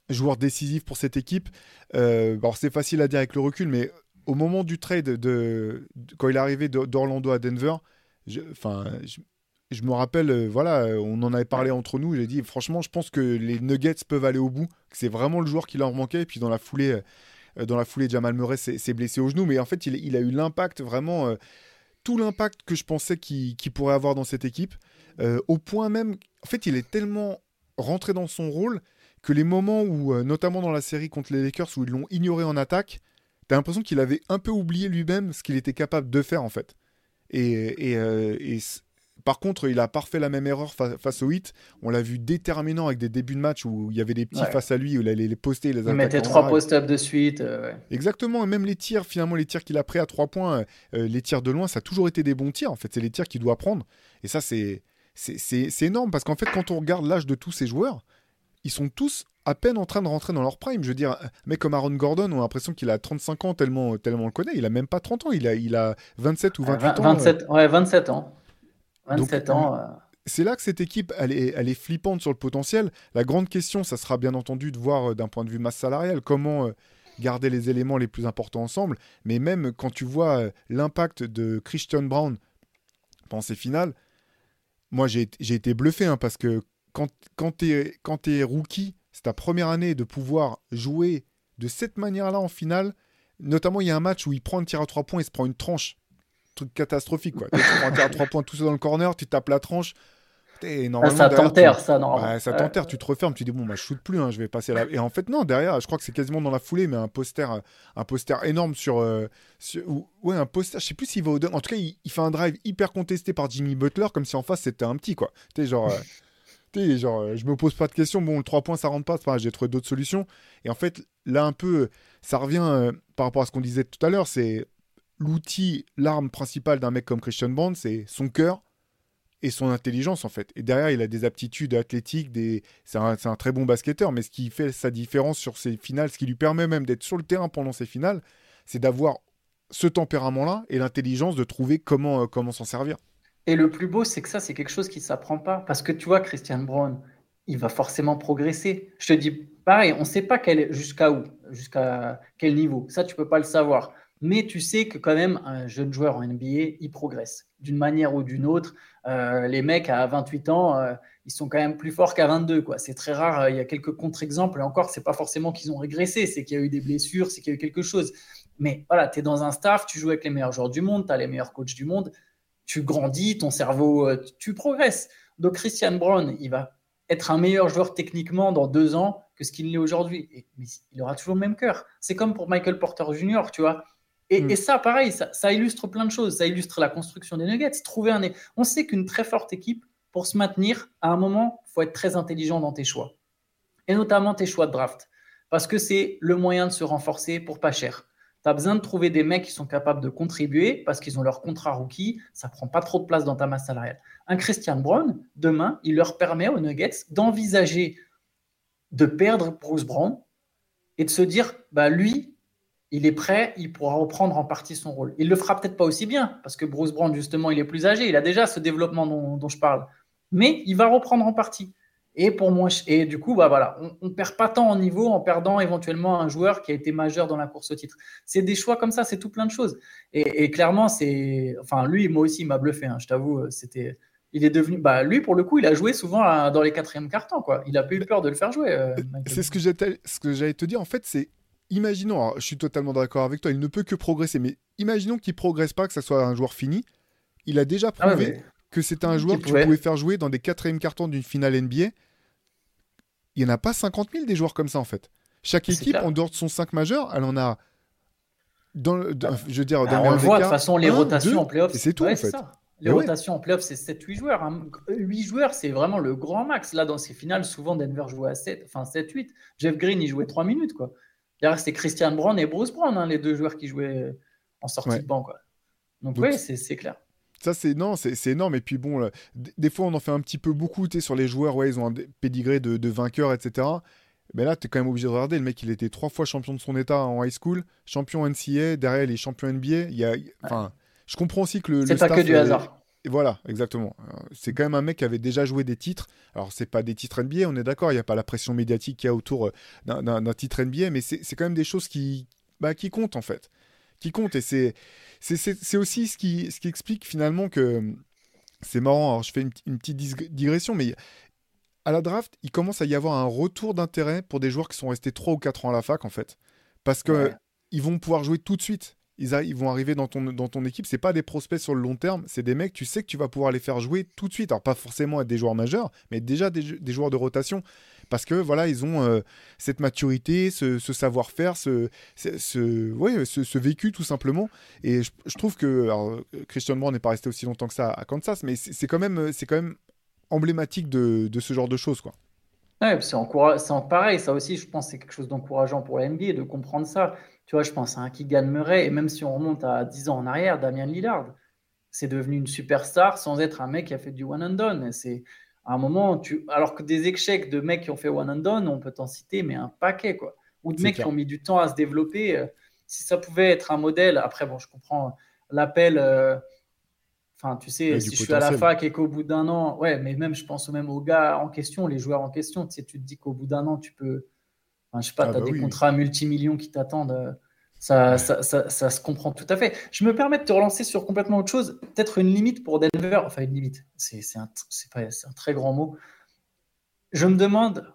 Speaker 1: joueur décisif pour cette équipe. Euh, alors, c'est facile à dire avec le recul, mais au moment du trade, de, de- quand il est arrivé d'Orlando à Denver, je- enfin, je, je me rappelle, euh, voilà, euh, on en avait parlé entre nous. J'ai dit, franchement, je pense que les Nuggets peuvent aller au bout. que C'est vraiment le joueur qui leur manquait. Et puis dans la foulée, euh, dans la foulée, Jamal Murray s'est blessé au genou, mais en fait, il, a eu l'impact vraiment, tout l'impact que je pensais qu'il pourrait avoir dans cette équipe, au point même, en fait, il est tellement rentré dans son rôle que les moments où, notamment dans la série contre les Lakers, où ils l'ont ignoré en attaque, t'as l'impression qu'il avait un peu oublié lui-même ce qu'il était capable de faire en fait. Et, par contre, il a parfait la même erreur fa- face au hit. On l'a vu déterminant avec des débuts de match où il y avait des petits
Speaker 2: Ouais.
Speaker 1: face à lui, où il allait les poster, les
Speaker 2: Il mettait trois
Speaker 1: drive.
Speaker 2: post-up de suite. euh, ouais.
Speaker 1: Exactement, et même les tirs, finalement, les tirs qu'il a pris à trois points, euh, les tirs de loin, ça a toujours été des bons tirs. En fait, c'est les tirs qu'il doit prendre. Et ça, c'est énorme parce qu'en fait, quand on regarde l'âge de tous ces joueurs, ils sont tous à peine en train de rentrer dans leur prime. Je veux dire, un mec comme Aaron Gordon, on a l'impression qu'il a 35 ans tellement, tellement on le connaît. Il a même pas 30 ans, il a, il a 27 ou 28
Speaker 2: Vingt-
Speaker 1: ans.
Speaker 2: 27, ouais, 27 ans.
Speaker 1: Donc,
Speaker 2: 27 ans. euh,
Speaker 1: c'est là que cette équipe, elle est, elle est flippante sur le potentiel. La grande question, ça sera bien entendu de voir euh, d'un point de vue masse salariale comment euh, garder les éléments les plus importants ensemble. Mais même quand tu vois l'impact de Christian Brown pendant ces finales, moi j'ai été bluffé hein, parce que quand, quand tu es, rookie, c'est ta première année de pouvoir jouer de cette manière-là en finale. Notamment, il y a un match où il prend un tir à trois points, il se prend une tranche. Truc catastrophique, quoi. Tu prends un tir à trois points tout seul dans le corner, tu tapes la tranche. Et
Speaker 2: Ah,
Speaker 1: normalement,
Speaker 2: ça t'enterre,
Speaker 1: tu-
Speaker 2: ça, normalement.
Speaker 1: Ouais, ça
Speaker 2: Ouais.
Speaker 1: t'enterre, tu te refermes, tu dis bon bah je shoot plus, hein, je vais passer là. Et en fait non, derrière, je crois que c'est quasiment dans la foulée, mais un poster, un poster énorme sur, euh, sur- ouais un poster, je sais plus s'il va au dunk. En tout cas, il, il fait un drive hyper contesté par Jimmy Butler, comme si en face c'était un petit quoi. Tu genre, euh, <laughs> genre, euh, je me pose pas de questions. Bon, le 3 points ça rentre pas, pas j'ai trouvé d'autres solutions. Et en fait là un peu, ça revient euh, par rapport à ce qu'on disait tout à l'heure, c'est l'outil, l'arme principale d'un mec comme Christian Brown, c'est son cœur et son intelligence en fait. Et derrière, il a des aptitudes athlétiques, c'est un, très bon basketteur, mais ce qui fait sa différence sur ses finales, ce qui lui permet même d'être sur le terrain pendant ses finales, c'est d'avoir ce tempérament-là et l'intelligence de trouver comment, euh, comment s'en servir.
Speaker 2: Et le plus beau, c'est que ça, c'est quelque chose qui ne s'apprend pas. Parce que tu vois, Christian Brown, il va forcément progresser. Je te dis, pareil, on ne sait pas jusqu'à où, jusqu'à quel niveau. Ça, tu peux pas le savoir. Mais tu sais que quand même, un jeune joueur en NBA, il progresse d'une manière ou d'une autre. Euh, les mecs à 28 ans, euh, ils sont quand même plus forts qu'à 22. quoi. C'est très rare. euh, Il y a quelques contre-exemples. Et encore, c'est pas forcément qu'ils ont régressé. C'est qu'il y a eu des blessures, c'est qu'il y a eu quelque chose. Mais voilà, tu es dans un staff, tu joues avec les meilleurs joueurs du monde, tu as les meilleurs coachs du monde tu grandis, ton cerveau, tu progresses. Donc Christian Brown, il va être un meilleur joueur techniquement dans deux ans que ce qu'il l'est aujourd'hui. Mais il aura toujours le même cœur. C'est comme pour Michael Porter Jr., tu vois. Et,
Speaker 1: Mm.
Speaker 2: et ça, pareil, ça, ça illustre plein de choses. Ça illustre la construction des Nuggets. Trouver un... On sait qu'une très forte équipe, pour se maintenir, à un moment, il faut être très intelligent dans tes choix. Et notamment tes choix de draft. Parce que c'est le moyen de se renforcer pour pas cher. Tu as besoin de trouver des mecs qui sont capables de contribuer parce qu'ils ont leur contrat rookie, ça prend pas trop de place dans ta masse salariale. Un Christian Brown, demain, il leur permet aux Nuggets d'envisager de perdre Bruce Brown et de se dire, bah lui, il est prêt, il pourra reprendre en partie son rôle. Il le fera peut-être pas aussi bien parce que Bruce Brown, justement, il est plus âgé, il a déjà ce développement dont, dont je parle, mais il va reprendre en partie. Et pour moi, et du coup, bah voilà, on, on perd pas tant en niveau en perdant éventuellement un joueur qui a été majeur dans la course au titre. C'est des choix comme ça, c'est tout plein de choses. Et, et clairement, c'est, enfin, lui, moi aussi, il m'a bluffé. hein, je t'avoue, euh, c'était, il est devenu, bah, lui, pour le coup, il a joué souvent à- dans les quatrièmes cartons, quoi. Il a pas eu peur de le faire jouer. euh, Michael.
Speaker 1: C'est ce que ce que j'allais te dire. En fait, c'est imaginons. alors, je suis totalement d'accord avec toi. Il ne peut que progresser, mais imaginons qu'il progresse pas, que ça soit un joueur fini. Il a déjà
Speaker 2: Ah ouais,
Speaker 1: prouvé que c'était un joueur que tu
Speaker 2: pouvait.
Speaker 1: pouvais faire jouer dans des quatrièmes cartons d'une finale NBA. Il n'y en a pas 50 000 des joueurs comme ça en fait. Chaque équipe,
Speaker 2: clair.
Speaker 1: en dehors de son 5 majeur, elle en a. Dans le, dans- je veux dire,
Speaker 2: Bah, on le voit, de toute façon, les
Speaker 1: un,
Speaker 2: rotations
Speaker 1: deux,
Speaker 2: en playoffs.
Speaker 1: et c'est tout,
Speaker 2: ouais,
Speaker 1: en fait.
Speaker 2: ça. Les
Speaker 1: ouais.
Speaker 2: rotations en playoffs, c'est 7-8 joueurs. hein. 8 joueurs, c'est vraiment le grand max. Là, dans ces finales, souvent, Denver jouait à 7, enfin 7-8. Jeff Green, il jouait 3 minutes. Quoi. C'était Christian Brown et Bruce Brown, hein, les deux joueurs qui jouaient en sortie
Speaker 1: Ouais.
Speaker 2: de banc. Quoi. Donc,
Speaker 1: Donc,
Speaker 2: oui, c'est clair.
Speaker 1: Ça, c'est non, c'est énorme. Et puis bon, là, des fois, on en fait un petit peu beaucoup sur les joueurs. Ouais, ils ont un pédigré de, de vainqueur, etc. Mais là, tu es quand même obligé de regarder. Le mec, il était trois fois champion de son état en high school, champion NCA, derrière, il est champion NBA. Il y a, il- enfin, je comprends aussi que le.
Speaker 2: C'est pas que du
Speaker 1: euh,
Speaker 2: hasard.
Speaker 1: Et voilà, exactement. Euh, C'est quand même un mec qui avait déjà joué des titres. Alors, c'est pas des titres NBA, on est d'accord. Il n'y a pas la pression médiatique qu'il y a autour euh, d'un- titre NBA, mais c'est quand même des choses qui, bah, qui comptent en fait. Qui comptent. Et c'est aussi ce qui, ce qui explique finalement que c'est marrant. Alors, je fais une, petite digression, mais à la draft, il commence à y avoir un retour d'intérêt pour des joueurs qui sont restés 3 ou 4 ans à la fac en fait. Parce que
Speaker 2: Ouais.
Speaker 1: ils vont pouvoir jouer tout de suite. Ils, vont arriver dans ton, dans ton équipe. C'est pas des prospects sur le long terme. C'est des mecs, tu sais que tu vas pouvoir les faire jouer tout de suite. Alors, pas forcément être des joueurs majeurs, mais déjà des, jou- des joueurs de rotation. Parce que voilà, ils ont euh, cette maturité, ce, savoir-faire, ce, ce, ouais, ce, vécu tout simplement. Et je, trouve que Christian Brown n'est pas resté aussi longtemps que ça à Kansas, mais c'est quand même, c'est quand même emblématique de, ce genre de choses, quoi.
Speaker 2: Ouais, c'est pareil, ça aussi, je pense c'est quelque chose d'encourageant pour la NBA de comprendre ça. Tu vois, je pense à un Keegan Murray, et même si on remonte à 10 ans en arrière, Damien Lillard, c'est devenu une superstar sans être un mec qui a fait du one and done. C'est à un moment, tu... alors que des échecs de mecs qui ont fait one and done, on peut t'en citer, mais un paquet, quoi. Ou de mecs
Speaker 1: clair.
Speaker 2: qui ont mis du temps à se développer. euh, Si ça pouvait être un modèle, après, bon, je comprends l'appel. euh, Enfin, tu sais, si je suis à la fac et qu'au bout d'un an, ouais, mais même je pense même aux gars en question, les joueurs en question, tu sais, tu te dis qu'au bout d'un an, tu peux, enfin, je sais pas,
Speaker 1: Ah
Speaker 2: tu as
Speaker 1: bah
Speaker 2: des
Speaker 1: oui.
Speaker 2: contrats multimillions qui t'attendent. euh, Ça, ça, ça, ça se comprend tout à fait. Je me permets de te relancer sur complètement autre chose. Peut-être une limite pour Denver. Enfin, une limite. C'est un, pas- un très grand mot. Je me demande,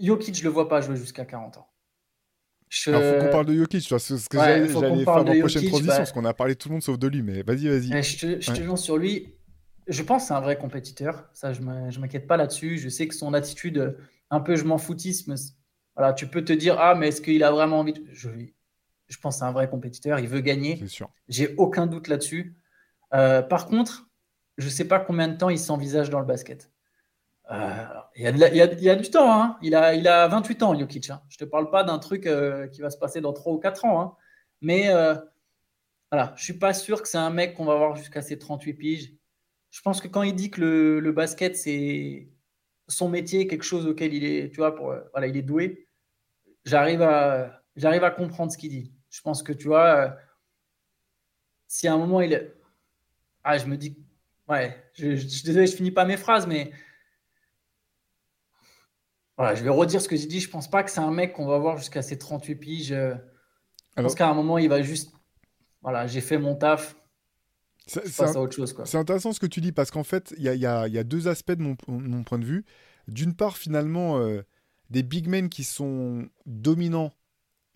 Speaker 2: Jokic, je le vois pas jouer jusqu'à 40 ans. Je-
Speaker 1: Alors, faut qu'on parle de Jokic, tu vois, c'est ce que
Speaker 2: Ouais,
Speaker 1: j'allais faire ma prochaine
Speaker 2: Jokic,
Speaker 1: transition,
Speaker 2: bah.
Speaker 1: parce qu'on a parlé tout le monde sauf de lui, mais vas-y, vas-y.
Speaker 2: Je te, je te
Speaker 1: Ouais.
Speaker 2: lance sur lui. je pense que c'est un vrai compétiteur. Ça, je ne m'inquiète pas là-dessus. Je sais que son attitude, un peu je m'en foutisme, voilà, tu peux te dire, ah, mais est-ce qu'il a vraiment envie de... je, je pense que c'est un vrai compétiteur. Il veut gagner.
Speaker 1: C'est sûr.
Speaker 2: J'ai aucun doute là-dessus. Euh, par contre, je ne sais pas combien de temps il s'envisage dans le basket. Euh, il, y a il, y a, du temps. Hein. Il, a, il a 28 ans, Jokic. Hein. Je ne te parle pas d'un truc euh, qui va se passer dans 3 ou 4 ans. Hein. Mais voilà, je ne suis pas sûr que c'est un mec qu'on va voir jusqu'à ses 38 piges. Je pense que quand il dit que le, le basket, c'est son métier, quelque chose auquel il est, tu vois, pour, voilà, il est doué, j'arrive à, j'arrive à comprendre ce qu'il dit. Je pense que, tu vois, si à un moment il est. Ah, je me dis. Ouais, je, je, suis désolé, je finis pas mes phrases, mais. Voilà, je vais redire ce que j'ai dit. Je pense pas que c'est un mec qu'on va voir jusqu'à ses 38 piges. Je pense qu'à un moment, il va juste. Voilà, j'ai fait mon taf. C'est autre chose.
Speaker 1: C'est intéressant ce que tu dis parce qu'en fait, il y a, y, a, y a, deux aspects de mon, mon point de vue. D'une part, finalement, euh, des big men qui sont dominants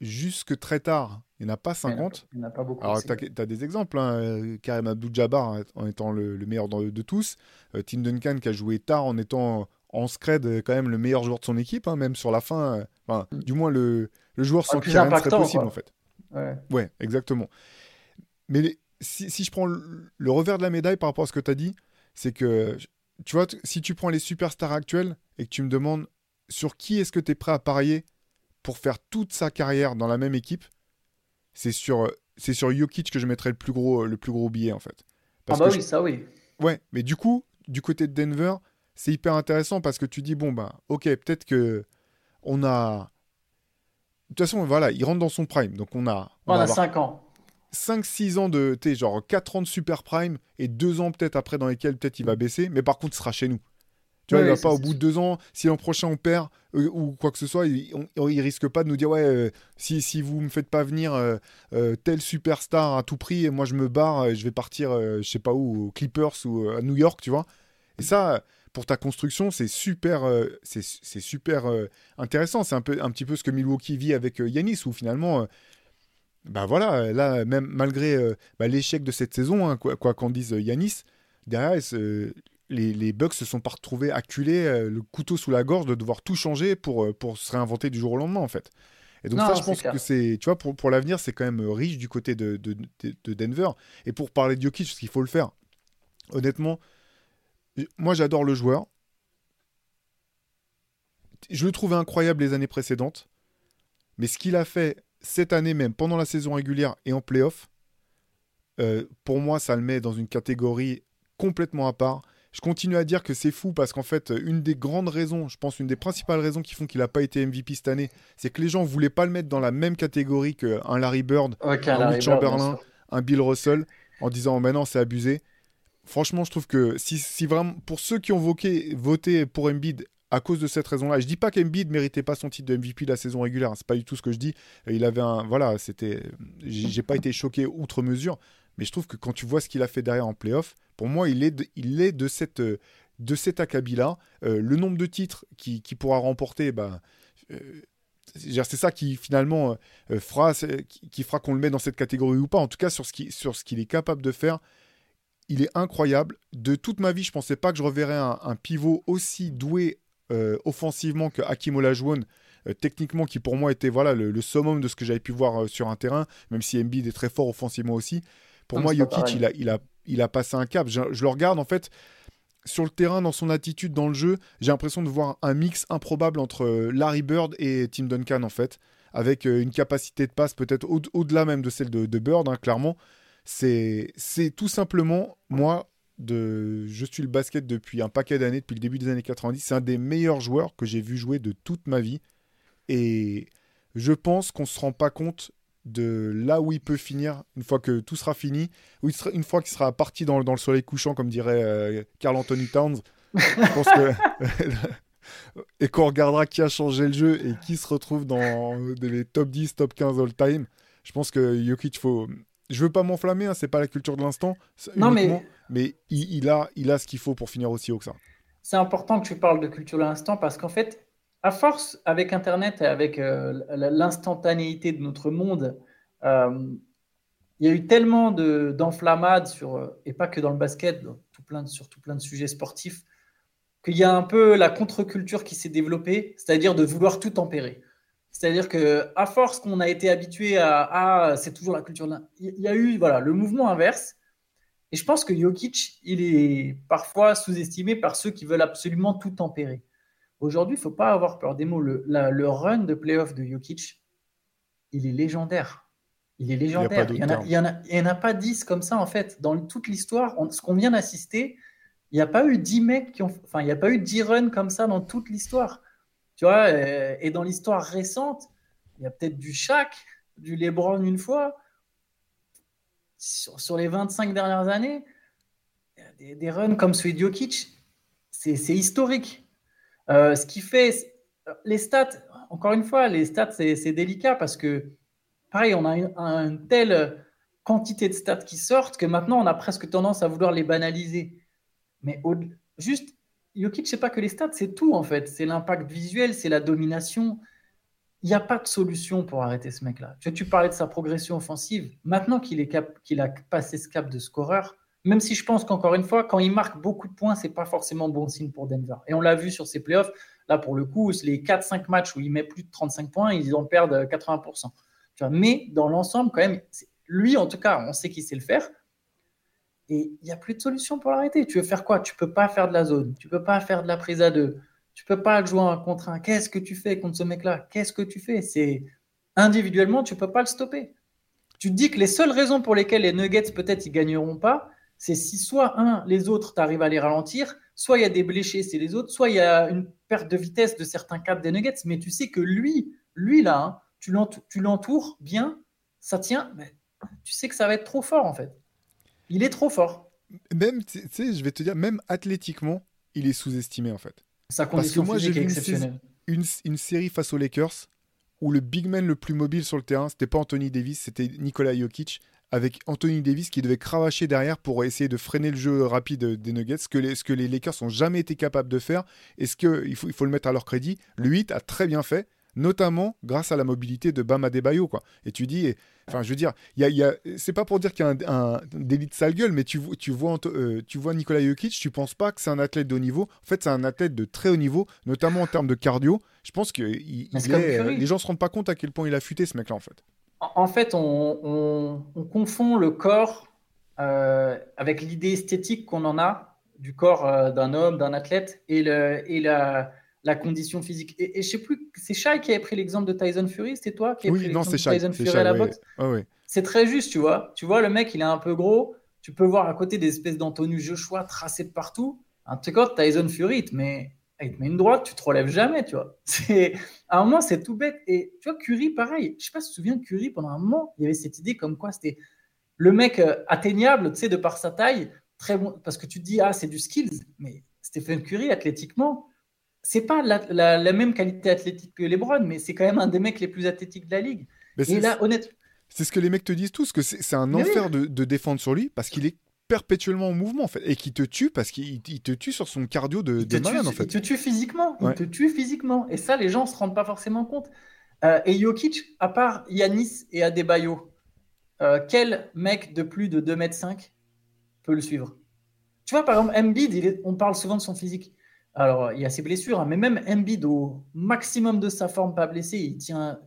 Speaker 1: jusque très tard, il n'y en a pas 50.
Speaker 2: Il n'y en a pas beaucoup.
Speaker 1: Alors, tu as, des exemples. Hein. Karim Abdul-Jabbar en étant le, meilleur de, tous. Euh, Tim Duncan qui a joué tard en étant en scred quand même le meilleur joueur de son équipe, hein, même sur la fin. Euh, enfin, mm. Du moins, le, le joueur sans qui rien serait possible, en fait.
Speaker 2: Ouais.
Speaker 1: ouais, exactement. Mais si, si, je prends le, le, revers de la médaille par rapport à ce que tu as dit, c'est que, tu vois, si tu prends les superstars actuels et que tu me demandes sur qui est-ce que tu es prêt à parier pour faire toute sa carrière dans la même équipe, c'est sur, c'est sur Jokic que je mettrais le plus gros, le plus gros billet en fait.
Speaker 2: ah bah oui, ça oui.
Speaker 1: Ouais, mais du coup, du côté de Denver, c'est hyper intéressant parce que tu dis bon bah ok peut-être que on a de toute façon voilà il rentre dans son prime donc on a
Speaker 2: on, a 5 ans
Speaker 1: 5-6 ans de tu genre 4 ans de super prime et 2 ans peut-être après dans lesquels peut-être il va baisser mais par contre il sera chez nous tu vois, il va pas au bout de deux ans, si l'an prochain on perd euh, ou quoi que ce soit, il, ne risque pas de nous dire ouais, euh, si, si vous me faites pas venir euh, tel superstar à tout prix, et moi je me barre, je vais partir, je sais pas où, aux Clippers ou à New York, tu vois. Et ça, pour ta construction, c'est super, c'est super intéressant. C'est un peu, un petit peu ce que Milwaukee vit avec Yanis, où finalement. bah voilà, là, même malgré bah, l'échec de cette saison, hein, quoi qu'en dise Yanis, derrière, les, les Bucks se sont pas retrouvés acculés, euh, le couteau sous la gorge, de devoir tout changer pour, euh, pour se réinventer du jour au lendemain, en fait. Et donc ça, je pense que c'est, tu vois, pour, pour l'avenir, c'est quand même euh, riche du côté de, de, de, Denver. Et pour parler de Jokic, parce qu'il faut le faire, honnêtement, moi j'adore le joueur. Je le trouvais incroyable les années précédentes. Mais ce qu'il a fait cette année même, pendant la saison régulière et en playoff, pour moi, ça le met dans une catégorie complètement à part. Je continue à dire que c'est fou parce qu'en fait, une des grandes raisons, je pense une des principales raisons qui font qu'il n'a pas été MVP cette année, c'est que les gens ne voulaient pas le mettre dans la même catégorie qu'un Larry Bird, un Chamberlain, un Bill Russell, en disant oh, maintenant c'est abusé. Franchement, je trouve que si, vraiment, pour ceux qui ont voté, voté pour Embiid à cause de cette raison-là, je dis pas qu'Embiid méritait pas son titre de MVP de la saison régulière, c'est pas du tout ce que je dis. Il avait un, voilà, c'était, j'ai pas été choqué outre mesure, mais je trouve que quand tu vois ce qu'il a fait derrière en playoff, pour moi, il est de, il est de cette, de cet acabit-là. Euh, le nombre de titres qu'il qui pourra remporter, ben, euh, c'est ça qui finalement euh, fera, qui, fera qu'on le met dans cette catégorie ou pas. En tout cas, sur ce qu'il sur ce qu'il est capable de faire, il est incroyable. De toute ma vie, je ne pensais pas que je reverrais un, pivot aussi doué offensivement que Hakim Olajuwon. techniquement, qui pour moi était voilà le, le summum de ce que j'avais pu voir sur un terrain, même si Embiid est très fort offensivement aussi. Pour moi, Jokic, il a, il, a, il a passé un cap. Je, le regarde, en fait, sur le terrain, dans son attitude, dans le jeu, j'ai l'impression de voir un mix improbable entre euh, Larry Bird et Tim Duncan, en fait, avec euh, une capacité de passe peut-être au-delà même de celle de, Bird, hein, clairement. C'est tout simplement, moi, de, je suis le basket depuis un paquet d'années, depuis le début des années 90. C'est un des meilleurs joueurs que j'ai vu jouer de toute ma vie. Et je pense qu'on ne se rend pas compte de là où il peut finir une fois que tout sera fini, ou une fois qu'il sera parti dans, le soleil couchant, comme dirait euh, Carl Anthony Towns. Je pense que. <laughs> et qu'on regardera qui a changé le jeu et qui se retrouve dans les top 10, top 15 all time. Je pense que Jokic, faut. Je veux pas m'enflammer, hein, c'est pas la culture de l'instant. Non, mais. Mais il, a, il a ce qu'il faut pour finir aussi haut que ça.
Speaker 2: C'est important que tu parles de culture de l'instant parce qu'en fait, à force, avec Internet et avec euh, l'instantanéité de notre monde, euh, il y a eu tellement d'enflammades sur, euh, et pas que dans le basket, de, surtout plein de sujets sportifs, qu'il y a un peu la contre-culture qui s'est développée, c'est-à-dire de vouloir tout tempérer. C'est-à-dire que à force qu'on a été habitué à, ah, c'est toujours la culture, il y a eu voilà le mouvement inverse. Et je pense que Jokic, il est parfois sous-estimé par ceux qui veulent absolument tout tempérer. Aujourd'hui, il ne faut pas avoir peur des mots. Le, la- le run de playoff de Jokic, il est légendaire. Il est légendaire. Il n'y en, a- en en pas 10 comme ça, en fait. Dans toute l'histoire, ce qu'on vient d'assister, il n'y a pas eu 10 mecs qui ont. Enfin, il n'y a pas eu 10 runs comme ça dans toute l'histoire. Tu vois, euh, et dans l'histoire récente, il y a peut-être du Shaq, du LeBron une fois. Sur, sur les 25 dernières années, des, des runs comme celui de Jokic, c'est historique. Euh, ce qui fait, les stats, encore une fois, les stats, c'est délicat parce que, pareil, on a une, telle quantité de stats qui sortent que maintenant, on a presque tendance à vouloir les banaliser. Mais au- juste, Jokic, c'est pas que les stats, c'est tout en fait. C'est l'impact visuel, c'est la domination. Il n'y a pas de solution pour arrêter ce mec-là. Tu, tu parlais de sa progression offensive. Maintenant qu'il qu'il a passé ce cap de scoreur, même si je pense qu'encore une fois, quand il marque beaucoup de points, c'est pas forcément bon signe pour Denver. Et on l'a vu sur ses playoffs. Là, pour le coup, les 4-5 matchs où il met plus de 35 points, ils en perdent 80%. Tu vois, mais dans l'ensemble, quand même, lui, en tout cas, on sait qu'il sait le faire. Et il n'y a plus de solution pour l'arrêter. Tu veux faire quoi? Tu peux pas faire de la zone. Tu peux pas faire de la prise à deux. Tu peux pas jouer un contre un. Qu'est-ce que tu fais contre ce mec-là? Qu'est-ce que tu fais? C'est individuellement, tu peux pas le stopper. Tu te dis que les seules raisons pour lesquelles les Nuggets peut-être ils gagneront pas, c'est si soit un, les autres, tu arrives à les ralentir, soit il y a des blessés, c'est les autres, soit il y a une perte de vitesse de certains cadres des Nuggets. Mais tu sais que lui, lui là, hein, tu l'entou- tu l'entoures bien, ça tient. mais tu sais que ça va être trop fort en fait. Il est trop fort.
Speaker 1: Même, tu sais, je vais te dire, même athlétiquement, il est sous-estimé en fait.
Speaker 2: Sa
Speaker 1: que
Speaker 2: condition
Speaker 1: moi, j'ai
Speaker 2: physique est
Speaker 1: vu une
Speaker 2: exceptionnelle.
Speaker 1: Une, une série face aux Lakers où le big man le plus mobile sur le terrain, c'était pas Anthony Davis, c'était Nikola Jokic, avec Anthony Davis qui devait cravacher derrière pour essayer de freiner le jeu rapide des Nuggets, ce que les, ce que les Lakers n'ont jamais été capables de faire. Et ce que, il, faut, il faut le mettre à leur crédit, le 8 a très bien fait, notamment grâce à la mobilité de Bam Adebayo. Quoi. Et tu dis, enfin, je veux dire, y a, il y a- c'est pas pour dire qu'il y a un, un délit de sale gueule, mais tu, tu, vois, euh, tu vois Nikola Jokic, tu penses pas que c'est un athlète de haut niveau. En fait, c'est un athlète de très haut niveau, notamment en termes de cardio. Je pense que il- il est- les gens se rendent pas compte à quel point il a futé ce mec-là, en fait.
Speaker 2: En fait, on, on- on confond le corps euh, avec l'idée esthétique qu'on en a du corps euh, d'un homme, d'un athlète, et, le, et la, la condition physique. Et, et je sais plus, c'est Shai qui avait pris l'exemple de Tyson Fury, c'était toi qui avais
Speaker 1: Oui,
Speaker 2: pris l'exemple de
Speaker 1: Shai.
Speaker 2: Tyson Fury
Speaker 1: Shai,
Speaker 2: à la
Speaker 1: ouais.
Speaker 2: boxe
Speaker 1: Ouais, ouais.
Speaker 2: C'est très juste, tu vois. Tu vois, le mec, il est un peu gros. Tu peux voir à côté des espèces d'Anthony Joshua tracés de partout. Un truc comme Tyson Fury, met, il te met une droite, tu te relèves jamais, tu vois. <laughs> C'est, à un moment, c'est tout bête. Et tu vois, Curry, pareil. Je sais pas si tu te souviens de Curry, pendant un moment, il y avait cette idée comme quoi c'était le mec euh, atteignable, tu sais, de par sa taille, très bon. Parce que tu te dis, ah, c'est du skills. Mais Stephen Curry, athlétiquement, c'est pas la, la- la même qualité athlétique que LeBron, mais c'est quand même un des mecs les plus athlétiques de la ligue.
Speaker 1: Mais
Speaker 2: Et
Speaker 1: c'est-
Speaker 2: là, honnêtement,
Speaker 1: C'est ce que les mecs te disent tous, que c'est un
Speaker 2: Mais oui.
Speaker 1: enfer de, de défendre sur lui parce qu'il est perpétuellement en mouvement en fait et qui te tue parce qu'il il te tue sur son cardio de, de malade
Speaker 2: tue,
Speaker 1: en fait.
Speaker 2: il te tue physiquement.
Speaker 1: Ouais.
Speaker 2: Il te tue physiquement. Et ça, les gens ne se rendent pas forcément compte. Euh, et Jokic, à part Yanis et Adebayo, euh, quel mec de plus de 2m5 peut le suivre? Tu vois, par exemple, Embiid, il est- on parle souvent de son physique. Alors, il y a ses blessures, hein, mais même Embiid, au maximum de sa forme, pas blessé, il tient,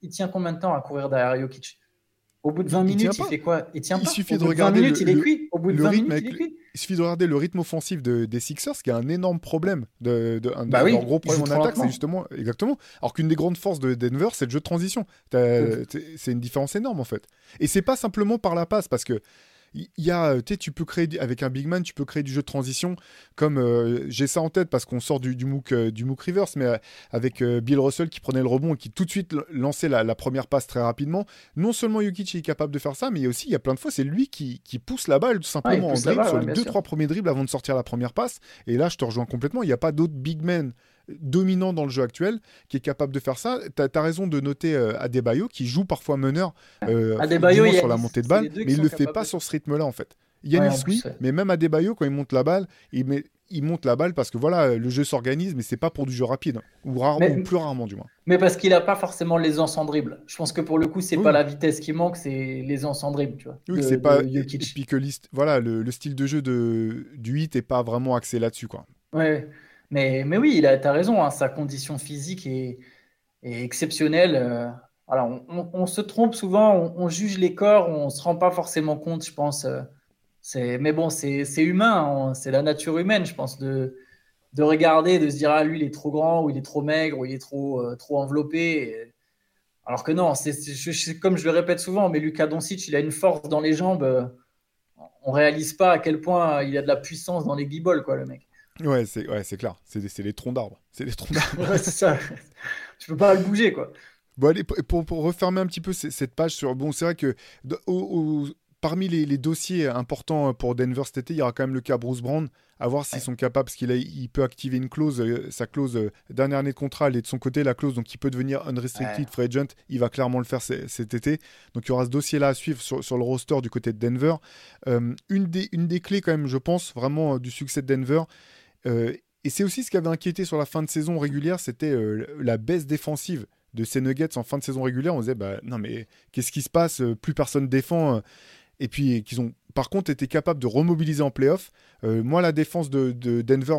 Speaker 2: il tient combien de temps à courir derrière Jokic? Au bout de 20
Speaker 1: Il
Speaker 2: minutes, il fait quoi? Il tient
Speaker 1: Il
Speaker 2: pas.
Speaker 1: suffit
Speaker 2: Au
Speaker 1: de
Speaker 2: bout
Speaker 1: regarder
Speaker 2: 20 minutes,
Speaker 1: le-
Speaker 2: il est
Speaker 1: le-
Speaker 2: cuit. Au bout de
Speaker 1: le
Speaker 2: 20
Speaker 1: rythme
Speaker 2: minutes, il
Speaker 1: avec- suffit de regarder le rythme offensif de- des Sixers, qui est un énorme problème. De, de- un de
Speaker 2: Bah oui,
Speaker 1: leurs gros
Speaker 2: ils
Speaker 1: problèmes en attaque, c'est justement exactement. Alors qu'une des grandes forces de Denver, c'est le jeu de transition.
Speaker 2: Oui.
Speaker 1: C'est une différence énorme en fait. Et c'est pas simplement par la passe, parce que il y a, euh, tu peux créer avec un big man, tu peux créer du jeu de transition. Comme euh, j'ai ça en tête parce qu'on sort du, du MOOC euh, du MOOC reverse, mais euh, avec Bill Russell qui prenait le rebond et qui tout de suite lançait la, la première passe très rapidement. Non seulement Jokic est capable de faire ça, mais il y a aussi, il y a plein de fois, c'est lui qui, qui pousse la balle tout simplement en dribble
Speaker 2: balle,
Speaker 1: sur
Speaker 2: ouais,
Speaker 1: les
Speaker 2: bien
Speaker 1: deux
Speaker 2: sûr.
Speaker 1: trois premiers dribbles avant de sortir la première passe. Et là, je te rejoins complètement. Il n'y a pas d'autre big man dominant dans le jeu actuel qui est capable de faire ça. Tu as, raison de noter euh, Adebayo qui joue parfois meneur euh,
Speaker 2: Adebayo,
Speaker 1: sur la montée de balle, mais il
Speaker 2: sont
Speaker 1: le fait pas
Speaker 2: de-
Speaker 1: sur ce rythme-là en fait.
Speaker 2: Ouais, plus,
Speaker 1: oui, mais même Adebayo, quand il monte la balle, il met ils montent la balle parce que voilà, le jeu s'organise, mais c'est pas pour du jeu rapide, ou, rarement,
Speaker 2: Mais-
Speaker 1: ou plus rarement du moins.
Speaker 2: Mais parce qu'il n'a pas forcément l'aisance en dribble. Je pense que pour le coup, c'est
Speaker 1: Oui.
Speaker 2: pas la vitesse qui manque, c'est l'aisance en dribble, tu vois.
Speaker 1: Oui, c'est pas. Et puis que voilà, le, le style de jeu de, du hit est pas vraiment axé là-dessus, quoi.
Speaker 2: Ouais, mais, mais oui, il a, t'as raison, hein, sa condition physique est, exceptionnelle. euh, voilà, on, se trompe souvent, on, juge les corps, on se rend pas forcément compte, je pense. euh, mais bon, c'est, humain, hein, c'est la nature humaine, je pense, de, de regarder, de se dire, ah, lui, il est trop grand, ou il est trop maigre, ou il est trop, euh, trop enveloppé. alors que non, c'est, comme je le répète souvent, mais Luka Doncic, il a une force dans les jambes. euh, on réalise pas à quel point il a de la puissance dans les guibolles, quoi, le mec.
Speaker 1: Ouais, c'est ouais, c'est clair. C'est des troncs d'arbres. C'est des troncs d'arbres.
Speaker 2: Ouais, c'est ça. <laughs> Tu peux pas le bouger, quoi.
Speaker 1: Bon, allez, pour, pour- refermer un petit peu cette page sur. Bon, c'est vrai que au- au- parmi les, les dossiers importants pour Denver cet été, il y aura quand même le cas Bruce Brown. À voir s'ils
Speaker 2: Ouais.
Speaker 1: sont capables, parce qu'il a- il peut activer une clause, euh, sa clause euh, dernière année de contrat, elle est de son côté, la clause, donc il peut devenir unrestricted
Speaker 2: Ouais.
Speaker 1: free agent. Il va clairement le faire cet été. Donc il y aura ce dossier-là à suivre sur, sur le roster du côté de Denver. Euh, une, des, une des clés, quand même, je pense, vraiment euh, du succès de Denver. Euh, et c'est aussi ce qui avait inquiété sur la fin de saison régulière, c'était euh, la baisse défensive de ces Nuggets en fin de saison régulière. On disait, bah, non, mais qu'est-ce qui se passe? Euh, Plus personne défend. Et puis, qu'ils ont, par contre, été capables de remobiliser en playoff. Euh, moi, la défense de, de Denver,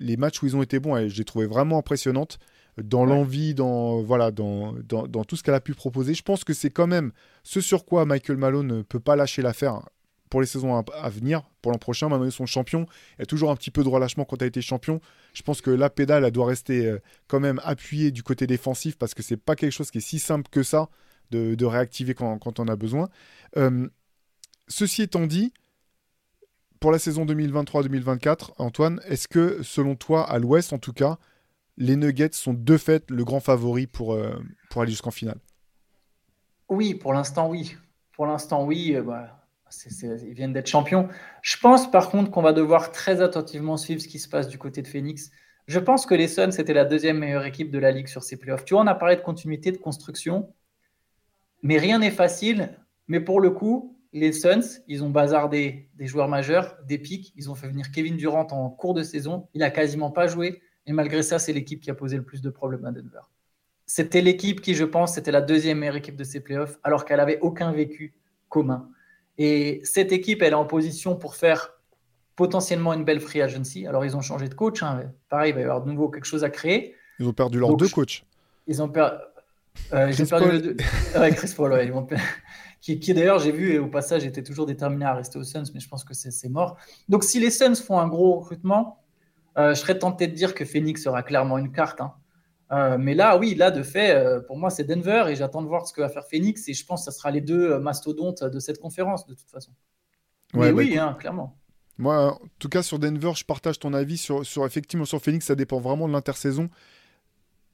Speaker 1: les matchs où ils ont été bons, l'ai trouvé vraiment impressionnante. Dans
Speaker 2: Ouais.
Speaker 1: l'envie, dans, voilà, dans, dans, dans tout ce qu'elle a pu proposer. Je pense que c'est quand même ce sur quoi Michael Malone ne peut pas lâcher l'affaire pour les saisons à, venir, pour l'an prochain. Maintenant, ils sont champions. Il y a toujours un petit peu de relâchement quand tu as été champion. Je pense que la pédale, elle doit rester euh, quand même appuyée du côté défensif parce que c'est pas quelque chose qui est si simple que ça de, réactiver quand, on a besoin. Euh, ceci étant dit, pour la saison 2023-2024, Antoine, est-ce que selon toi, à l'ouest en tout cas, les Nuggets sont de fait le grand favori pour, euh, pour aller jusqu'en finale?
Speaker 2: Oui, pour l'instant, oui. Pour l'instant, oui. Ils viennent d'être champions. Je pense par contre qu'on va devoir très attentivement suivre ce qui se passe du côté de Phoenix. Je pense que les Suns, c'était la deuxième meilleure équipe de la ligue sur ces playoffs. Tu vois, on a parlé de continuité, de construction, mais rien n'est facile. Mais pour le coup, les Suns, ils ont bazardé des joueurs majeurs, des pics. Ils ont fait venir Kevin Durant en cours de saison. Il a quasiment pas joué. Et malgré ça, c'est l'équipe qui a posé le plus de problèmes à Denver. C'était l'équipe qui, je pense, c'était la deuxième meilleure équipe de ces playoffs, alors qu'elle n'avait aucun vécu commun. Et cette équipe, elle est en position pour faire potentiellement une belle free agency. Alors, ils ont changé de coach. hein. Pareil, il va y avoir de nouveau quelque chose à créer.
Speaker 1: Ils ont perdu leurs
Speaker 2: Donc,
Speaker 1: deux coachs.
Speaker 2: Ils ont perdu. Euh,
Speaker 1: Chris
Speaker 2: perdu
Speaker 1: Paul.
Speaker 2: deux- Ouais, Chris Paul, ouais, ils vont per- qui, qui d'ailleurs, j'ai vu, et au passage, était toujours déterminé à rester aux Suns, mais je pense que c'est c'est mort. Donc, si les Suns font un gros recrutement, euh, je serais tenté de dire que Phoenix sera clairement une carte. hein. Euh, mais là, oui, là, de fait, euh, pour moi, c'est Denver, et j'attends de voir ce que va faire Phoenix, et je pense que ce sera les deux euh, mastodontes de cette conférence, de toute façon.
Speaker 1: Ouais,
Speaker 2: mais
Speaker 1: bah,
Speaker 2: oui, hein, clairement.
Speaker 1: Moi, en tout cas, sur Denver, je partage ton avis. Sur, sur, effectivement, sur Phoenix, ça dépend vraiment de l'intersaison.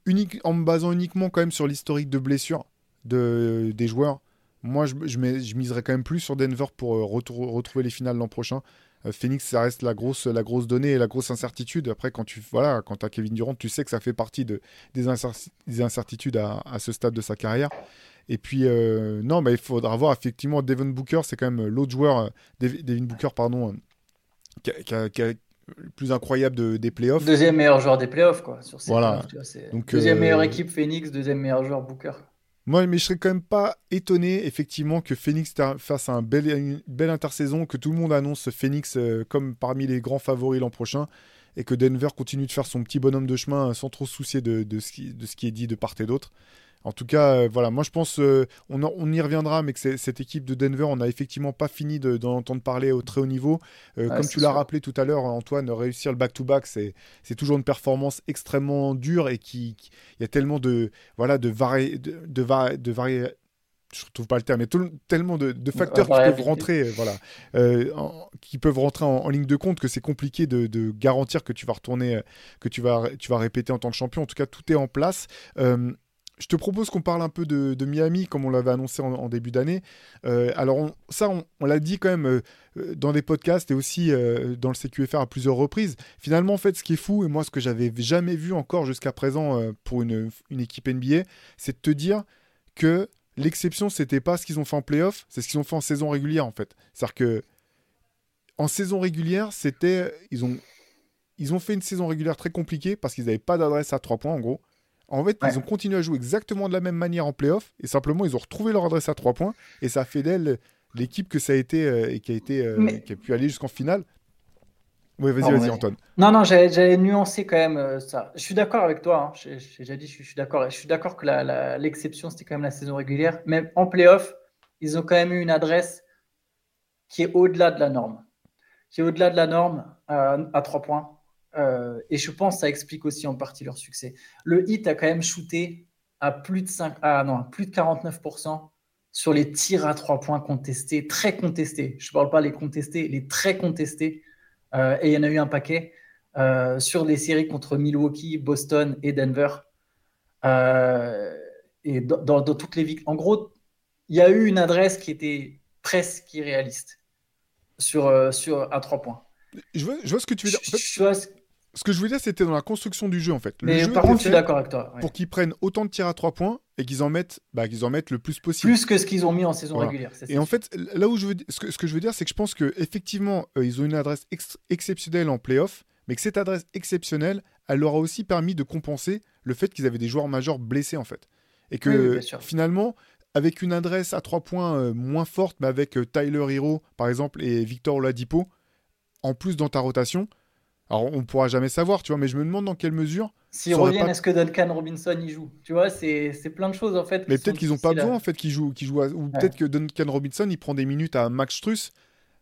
Speaker 1: Unique, en me basant uniquement quand même sur l'historique de blessures de, des joueurs. Moi, je, je, je miserais quand même plus sur Denver pour euh, retrouver les finales l'an prochain. Euh, Phoenix, ça reste la grosse, la grosse donnée et la grosse incertitude. Après, quand tu voilà, quand as Kevin Durant, tu sais que ça fait partie de, des, incer- des incertitudes à, à ce stade de sa carrière. Et puis, euh, non, bah, il faudra voir effectivement Devin Booker, c'est quand même l'autre joueur, euh, Dev- Devin Booker, pardon, qui a- qui a- qui a le plus incroyable de- des playoffs.
Speaker 2: Deuxième meilleur joueur des playoffs, quoi. Sur ces
Speaker 1: Voilà.
Speaker 2: playoffs, tu vois, c'est
Speaker 1: Donc,
Speaker 2: deuxième
Speaker 1: euh,
Speaker 2: meilleure équipe Phoenix, deuxième meilleur joueur Booker.
Speaker 1: Moi, mais je serais quand même pas étonné, effectivement, que Phoenix fasse un une belle intersaison, que tout le monde annonce Phoenix euh, comme parmi les grands favoris l'an prochain, et que Denver continue de faire son petit bonhomme de chemin euh, sans trop soucier de ce qui est dit de part et d'autre. En tout cas, euh, voilà, moi je pense, euh, on, en- on y reviendra, mais que cette équipe de Denver, on n'a effectivement pas fini de- d'en entendre parler au très haut niveau. Euh, comme tu l'as rappelé tout à l'heure, Antoine, réussir le back-to-back, c'est toujours une performance extrêmement dure et qui, qui- il y a tellement de, voilà, de vari, de, de, vari- de vari- je pas le terme, mais tellement de, de facteurs qui peuvent rentrer, euh, voilà, euh, en- qui peuvent rentrer en, en ligne de compte que c'est compliqué de, de garantir que tu vas retourner, que tu vas, tu vas répéter en tant que champion. En tout cas, tout est en place. Euh, je te propose qu'on parle un peu de, Miami, comme on l'avait annoncé en, début d'année. Euh, alors, ça, on, l'a dit quand même euh, euh, dans des podcasts et aussi dans le CQFR à plusieurs reprises. Finalement, en fait, ce qui est fou, et moi, ce que j'avais jamais vu encore jusqu'à présent pour une, équipe NBA, c'est de te dire que l'exception, c'était pas ce qu'ils ont fait en playoff, c'est ce qu'ils ont fait en saison régulière, en fait. C'est-à-dire que en saison régulière, c'était. Ils ont ils ont fait une saison régulière très compliquée parce qu'ils n'avaient pas d'adresse à 3 points en gros. En fait,
Speaker 2: Ouais.
Speaker 1: ils ont continué à jouer exactement de la même manière en playoff et simplement ils ont retrouvé leur adresse à 3 points et ça a fait d'elle l'équipe que ça a été euh, et qui a été euh,
Speaker 2: Mais-
Speaker 1: qui a pu aller jusqu'en finale. Oui, vas-y,
Speaker 2: Pardon,
Speaker 1: vas-y,
Speaker 2: vas-y.
Speaker 1: Antoine.
Speaker 2: Non, non, j'allais nuancer quand même euh, ça. Je suis d'accord avec toi. hein. J'ai déjà dit, je suis, je suis d'accord. Je suis d'accord que l'exception, c'était quand même la saison régulière. Mais en playoff, ils ont quand même eu une adresse qui est au-delà de la norme. Qui est au-delà de la norme euh, à trois points. Euh, et je pense que ça explique aussi en partie leur succès. Le hit a quand même shooté à plus de 5, ah non, plus de 49% sur les tirs à trois points contestés, très contestés. Je ne parle pas les contestés, les très contestés. Euh, et il y en a eu un paquet euh, sur les séries contre Milwaukee, Boston et Denver. Et dans, dans- dans toutes les victoires. En gros, il y a eu une adresse qui était presque irréaliste sur, sur, à trois points.
Speaker 1: Je vois, je vois ce que tu veux dire. En fait,
Speaker 2: Je- je vois-
Speaker 1: ce que je voulais dire, c'était dans la construction du jeu en fait. Le
Speaker 2: mais
Speaker 1: jeu
Speaker 2: par contre, je suis d'accord avec toi. ouais.
Speaker 1: pour qu'ils prennent autant de tirs à 3 points et qu'ils en mettent, bah, qu'ils en mettent le plus possible.
Speaker 2: Plus que ce qu'ils ont mis en saison
Speaker 1: Voilà.
Speaker 2: régulière. ça,
Speaker 1: Et en fait, là où je veux, ce que, ce que je veux dire, c'est que je pense que effectivement, euh, ils ont une adresse ex- exceptionnelle en playoff, mais que cette adresse exceptionnelle, elle leur a aussi permis de compenser le fait qu'ils avaient des joueurs majeurs blessés en fait, et que
Speaker 2: Oui, oui,
Speaker 1: finalement, avec une adresse à trois points euh, moins forte, mais avec euh, Tyler Hero par exemple et Victor Oladipo, en plus dans ta rotation. Alors on pourra jamais savoir, tu vois, mais je me demande dans quelle mesure.
Speaker 2: S'ils reviennent,
Speaker 1: pas-
Speaker 2: est-ce que Duncan Robinson y joue Tu vois, c'est c'est plein de choses en fait.
Speaker 1: Mais peut-être qu'ils n'ont pas besoin en fait qu'ils jouent, qu'ils jouent à- ou peut-être que Duncan Robinson il prend des minutes à Max Struss,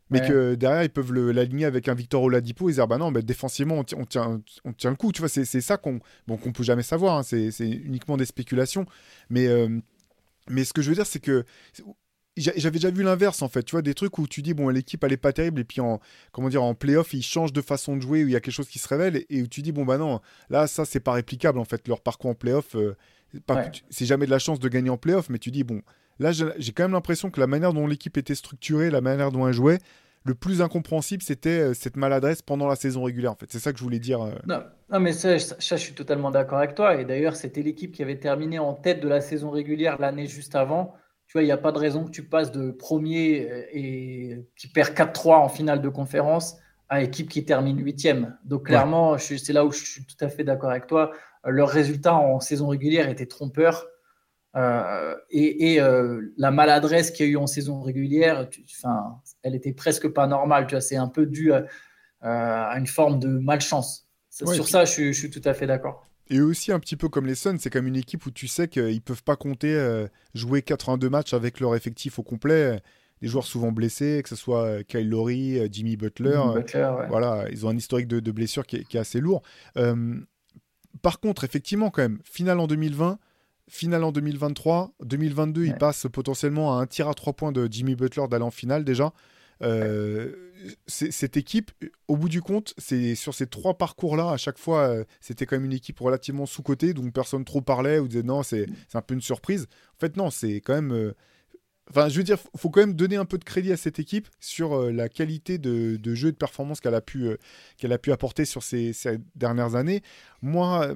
Speaker 1: mais
Speaker 2: Ouais.
Speaker 1: que derrière ils peuvent l'aligner avec un Victor Oladipo et dire bah non, bah, défensivement on, on tient, on tient le coup, tu vois, c'est c'est ça qu'on bon, qu'on peut jamais savoir, hein, c'est c'est uniquement des spéculations, mais euh, mais ce que je veux dire c'est que j'avais déjà vu l'inverse en fait, tu vois, des trucs où tu dis bon l'équipe elle est pas terrible et puis en comment dire en playoff ils changent de façon de jouer où il y a quelque chose qui se révèle et, où tu dis bon bah non là ça c'est pas réplicable en fait leur parcours en playoff euh,
Speaker 2: Ouais.
Speaker 1: c'est jamais de la chance de gagner en playoff mais tu dis bon là j'ai quand même l'impression que la manière dont l'équipe était structurée la manière dont elle jouait le plus incompréhensible c'était euh, cette maladresse pendant la saison régulière en fait c'est ça que je voulais dire euh.
Speaker 2: Non, non, mais ça, ça, ça, je suis totalement d'accord avec toi. Et d'ailleurs, c'était l'équipe qui avait terminé en tête de la saison régulière l'année juste avant. Tu vois, il n'y a pas de raison que tu passes de premier euh, et qui perd 4-3 en finale de conférence à équipe qui termine huitième. Donc clairement, c'est là où je suis tout à fait d'accord avec toi. Euh, Leurs résultats en saison régulière étaient trompeurs. Euh, et et, euh, la maladresse qu'il y a eu en saison régulière, tu- enfin, elle était presque pas normale. Tu vois, c'est un peu dû à, à une forme de malchance.
Speaker 1: Ouais,
Speaker 2: Sur
Speaker 1: puis-
Speaker 2: ça, je suis tout à fait d'accord.
Speaker 1: Et aussi un petit peu comme les Suns c'est comme une équipe où tu sais qu'ils peuvent pas compter euh, jouer 82 matchs avec leur effectif au complet des joueurs souvent blessés que ce soit euh, Kyle Lowry euh, Jimmy Butler
Speaker 2: Butler, ouais.
Speaker 1: Voilà, ils ont un historique de, de blessures qui est, qui est assez lourd. Euh, par contre, effectivement, quand même, finale en 2020, finale en 2023, 2022, ils passent potentiellement à un tir à trois points de Jimmy Butler d'aller en finale déjà. Euh, Cette équipe, au bout du compte, c'est sur ces trois parcours-là, à chaque fois, euh, c'était quand même une équipe relativement sous-cotée, donc personne trop parlait ou disait non, c'est un peu une surprise. En fait, non, c'est quand même. euh, Enfin, je veux dire, faut- quand même donner un peu de crédit à cette équipe sur la qualité de, jeu et de performance qu'elle a pu a pu apporter sur ces, dernières années. Moi,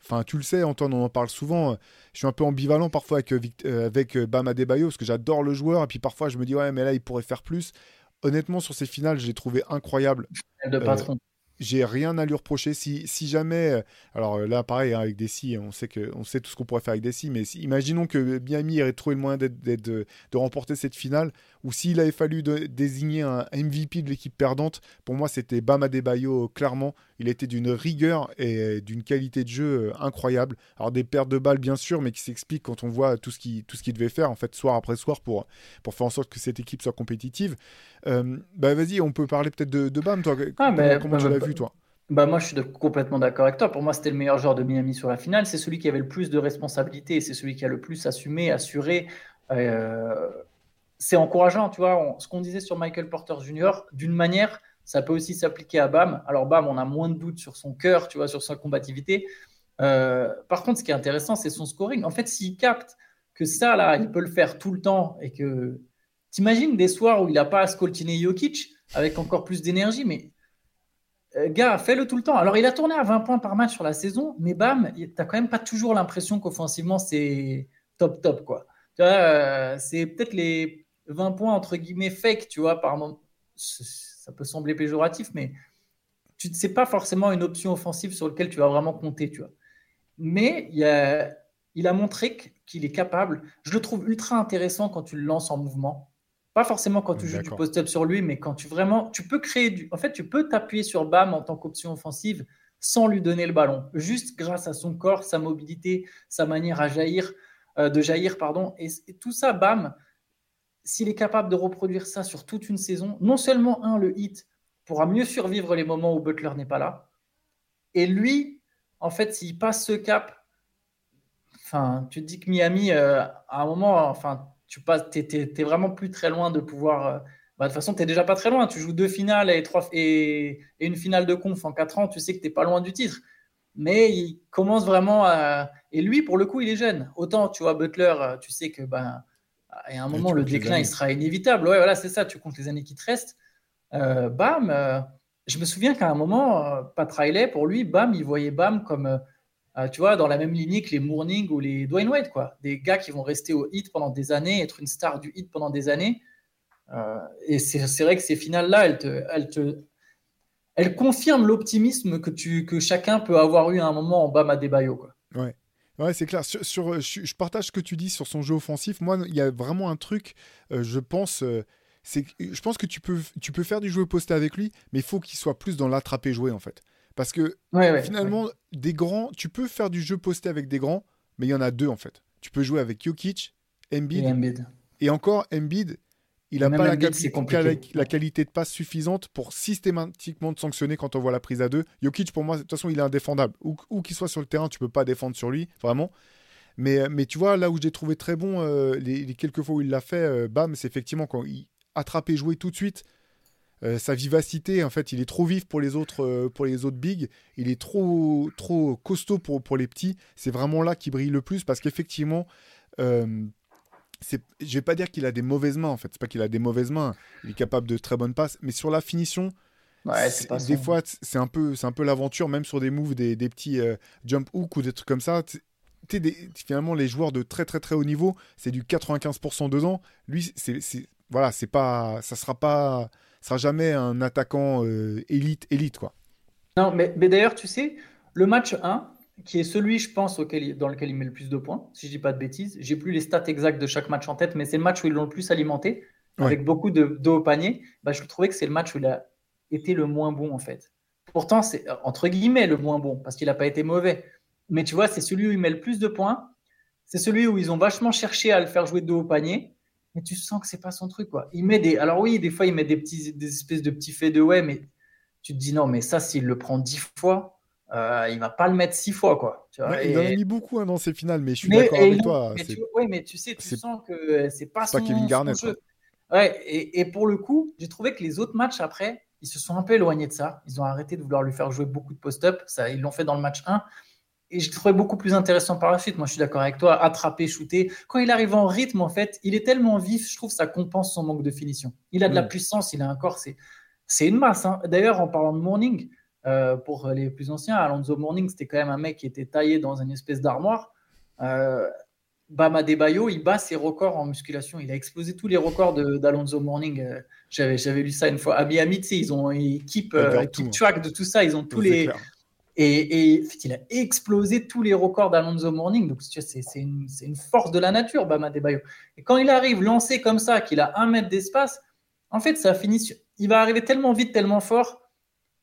Speaker 1: enfin, tu le sais, Antoine, on en parle souvent. euh, Je suis un peu ambivalent parfois avec, euh, euh, avec euh, Bam Adebayo parce que j'adore le joueur et puis parfois je me dis ouais, mais là il pourrait faire plus. Honnêtement, sur ces finales, je l'ai trouvé incroyable.
Speaker 2: De patron.
Speaker 1: J'ai rien à lui reprocher. Si, si jamais, euh, alors euh, là, pareil, hein, avec Desi, on sait que, on sait tout ce qu'on pourrait faire avec Desi, mais si- imaginons que Miami aurait trouvé le moyen de remporter cette finale, ou s'il avait fallu de- désigner un MVP de l'équipe perdante, pour moi, c'était Bam Adebayo, euh, clairement. Il était d'une rigueur et d'une qualité de jeu euh, incroyable. Alors des pertes de balles, bien sûr, mais qui s'expliquent quand on voit tout ce qu'il devait faire, en fait, soir après soir, pour, pour faire en sorte que cette équipe soit compétitive. Euh, bah vas-y, on peut parler peut-être de, de Bam, toi.
Speaker 2: Ah,
Speaker 1: comment
Speaker 2: mais-
Speaker 1: comment tu
Speaker 2: bah,
Speaker 1: l'as
Speaker 2: bah,
Speaker 1: vu, toi?
Speaker 2: Bah moi, je suis complètement d'accord avec toi. Pour moi, c'était le meilleur joueur de Miami sur la finale. C'est celui qui avait le plus de responsabilités. C'est celui qui a le plus assumé, assuré. Euh, c'est encourageant, tu vois. Ce qu'on disait sur Michael Porter Jr., d'une manière, ça peut aussi s'appliquer à Bam. Alors, Bam, on a moins de doutes sur son cœur, tu vois, sur sa combativité. Euh, par contre, ce qui est intéressant, c'est son scoring. En fait, s'il capte que ça, là, il peut le faire tout le temps et que. T'imagines des soirs où il n'a pas à scoltiner Jokic avec encore plus d'énergie, mais euh, gars, fais-le tout le temps. Alors, il a tourné à 20 points par match sur la saison, mais bam, tu n'as quand même pas toujours l'impression qu'offensivement, c'est top, top, quoi. Euh, c'est peut-être les 20 points, entre guillemets, fake, tu vois, par moment. Ça peut sembler péjoratif, mais tu sais pas forcément une option offensive sur laquelle tu vas vraiment compter, tu vois. Mais il, a, il a montré qu'il est capable. Je le trouve ultra intéressant quand tu le lances en mouvement. Pas forcément quand tu joues du post-up sur lui, mais quand tu vraiment, tu peux créer du. En fait, tu peux t'appuyer sur Bam en tant qu'option offensive sans lui donner le ballon, juste grâce à son corps, sa mobilité, sa manière à jaillir, euh, de jaillir, pardon, et, tout ça, Bam, s'il est capable de reproduire ça sur toute une saison, non seulement un, le hit pourra mieux survivre les moments où Butler n'est pas là, et lui, en fait, s'il passe ce cap, enfin, tu te dis que Miami, euh, à un moment, enfin, tu passes, es, vraiment plus très loin de pouvoir. Euh, bah, de toute façon, tu n'es déjà pas très loin. Tu joues deux finales et, trois, et, une finale de conf en quatre ans. Tu sais que tu n'es pas loin du titre. Mais il commence vraiment à. Et lui, pour le coup, il est jeune. Autant, tu vois, Butler, euh, tu sais que ben, à un moment, le déclin, il sera inévitable. Ouais, voilà, c'est ça. Tu comptes les années qui te restent. Euh, bam, je me souviens qu'à un moment, Pat Riley, pour lui, bam, il voyait Bam comme euh, tu vois, dans la même lignée que les Mourning ou les Dwayne Wade, quoi. Des gars qui vont rester au hit pendant des années, être une star du hit pendant des années. Euh, et c'est vrai que ces finales-là, elles te, elles te, elles confirment l'optimisme que, tu, que chacun peut avoir eu à un moment en Bama Debayo, quoi.
Speaker 1: Ouais. Ouais, c'est clair. Sur, je, partage ce que tu dis sur son jeu offensif. Moi, il y a vraiment un truc, euh, je pense, c'est je pense que tu peux, tu peux faire du jeu posté avec lui, mais il faut qu'il soit plus dans l'attraper jouer en fait. Parce que finalement, des grands, tu peux faire du jeu posté avec des grands, mais il y en a deux en fait. Tu peux jouer avec Jokic, Embiid, et, encore Embiid, il n'a pas la, qualité de passe suffisante pour systématiquement te sanctionner quand on voit la prise à deux. Jokic, pour moi, de toute façon, il est indéfendable. Où, qu'il soit sur le terrain, tu peux pas défendre sur lui, vraiment. Mais, mais tu vois, là où j'ai trouvé très bon, euh, les, quelques fois où il l'a fait, euh, bam, c'est effectivement quand il attrape et jouer tout de suite euh, sa vivacité, en fait, il est trop vif pour les autres, euh, pour les autres bigs. Il est trop, trop costaud pour, pour les petits. C'est vraiment là qu'il brille le plus parce qu'effectivement, euh, c'est, je vais pas dire qu'il a des mauvaises mains. En fait, c'est pas qu'il a des mauvaises mains. Il est capable de très bonnes passes, mais sur la finition. des fois, c'est un peu, c'est un peu l'aventure, même sur des moves, des, des petits jump hook ou des trucs comme ça. Des, finalement, les joueurs de très très très haut niveau, c'est du 95% deux ans. Lui, c'est, voilà, c'est pas, ça sera pas sera jamais un attaquant euh, élite, élite, quoi.
Speaker 2: Non, mais, mais d'ailleurs, tu sais, le match 1, qui est celui, je pense, auquel, dans lequel il met le plus de points, si je dis pas de bêtises. J'ai plus les stats exactes de chaque match en tête, mais c'est le match où ils l'ont le plus alimenté, avec beaucoup de dos au panier. Bah, je trouvais que c'est le match où il a été le moins bon, en fait. Pourtant, c'est entre guillemets le moins bon, parce qu'il n'a pas été mauvais. Mais tu vois, c'est celui où il met le plus de points. C'est celui où ils ont vachement cherché à le faire jouer de dos au panier mais tu sens que c'est pas son truc quoi. Il met des alors oui, des fois il met des petits des espèces de petits faits de ouais mais tu te dis non mais ça s'il le prend dix fois, euh, il va pas le mettre six fois quoi,
Speaker 1: Il en a mis beaucoup hein, dans ses finales mais je suis d'accord avec toi.
Speaker 2: Oui, mais tu sais tu sens que c'est pas, son, Kevin Garnett. Ouais, et, et, pour le coup, j'ai trouvé que les autres matchs après, ils se sont un peu éloignés de ça. Ils ont arrêté de vouloir lui faire jouer beaucoup de post-up. Ça, ils l'ont fait dans le match 1 et je trouvais beaucoup plus intéressant par la suite. Moi, je suis d'accord avec toi. Attraper, shooter. Quand il arrive en rythme, en fait, il est tellement vif, je trouve ça compense son manque de finition. Il a de la mm. puissance, il a un corps, c'est une masse. Hein. D'ailleurs, en parlant de Morning, euh, pour les plus anciens, Alonso Morning, c'était quand même un mec qui était taillé dans une espèce d'armoire. Euh, Bama Debayo, il bat ses records en musculation. Il a explosé tous les records d'Alonso Morning. Euh, j'avais lu ça une fois. À Miami, ils ont une équipe, équipe track de tout ça. Ils ont tous les, et, il a explosé tous les records d'Alonso Morning. Donc, c'est une, une, force de la nature, Bama Debayo. Et quand il arrive lancé comme ça, qu'il a un mètre d'espace, en fait, ça finit. Il va arriver tellement vite, tellement fort.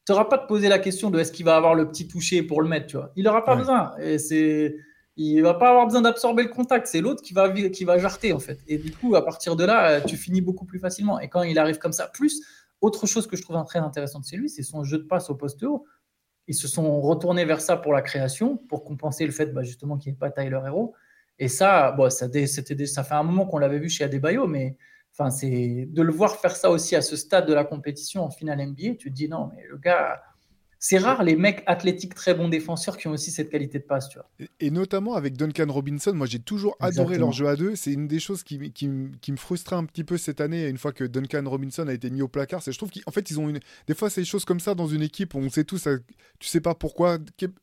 Speaker 2: Tu n'auras pas de poser la question de est-ce qu'il va avoir le petit toucher pour le mettre. Tu vois. Il n'aura pas besoin. Et c'est. Il va pas avoir besoin d'absorber le contact, c'est l'autre qui va, qui va jarter en fait. Et du coup, à partir de là, tu finis beaucoup plus facilement. Et quand il arrive comme ça, plus, autre chose que je trouve très intéressante chez lui, c'est son jeu de passe au poste haut ils se sont retournés vers ça pour la création, pour compenser le fait bah, justement qu'il n'y ait pas Tyler Hero. Et ça, bon, ça, c'était, ça fait un moment qu'on l'avait vu chez Adebayo, mais enfin, c'est de le voir faire ça aussi à ce stade de la compétition en finale NBA, tu te dis non, mais le gars, c'est rare les mecs athlétiques très bons défenseurs qui ont aussi cette qualité de passe. Tu vois.
Speaker 1: Et, notamment avec Duncan Robinson, moi j'ai toujours adoré leur jeu à deux. C'est une des choses qui, qui, me frustrait un petit peu cette année, une fois que Duncan Robinson a été mis au placard. C'est je trouve qu'en fait, ils ont une. Des fois, c'est des choses comme ça dans une équipe où on sait tous, tu sais pas pourquoi.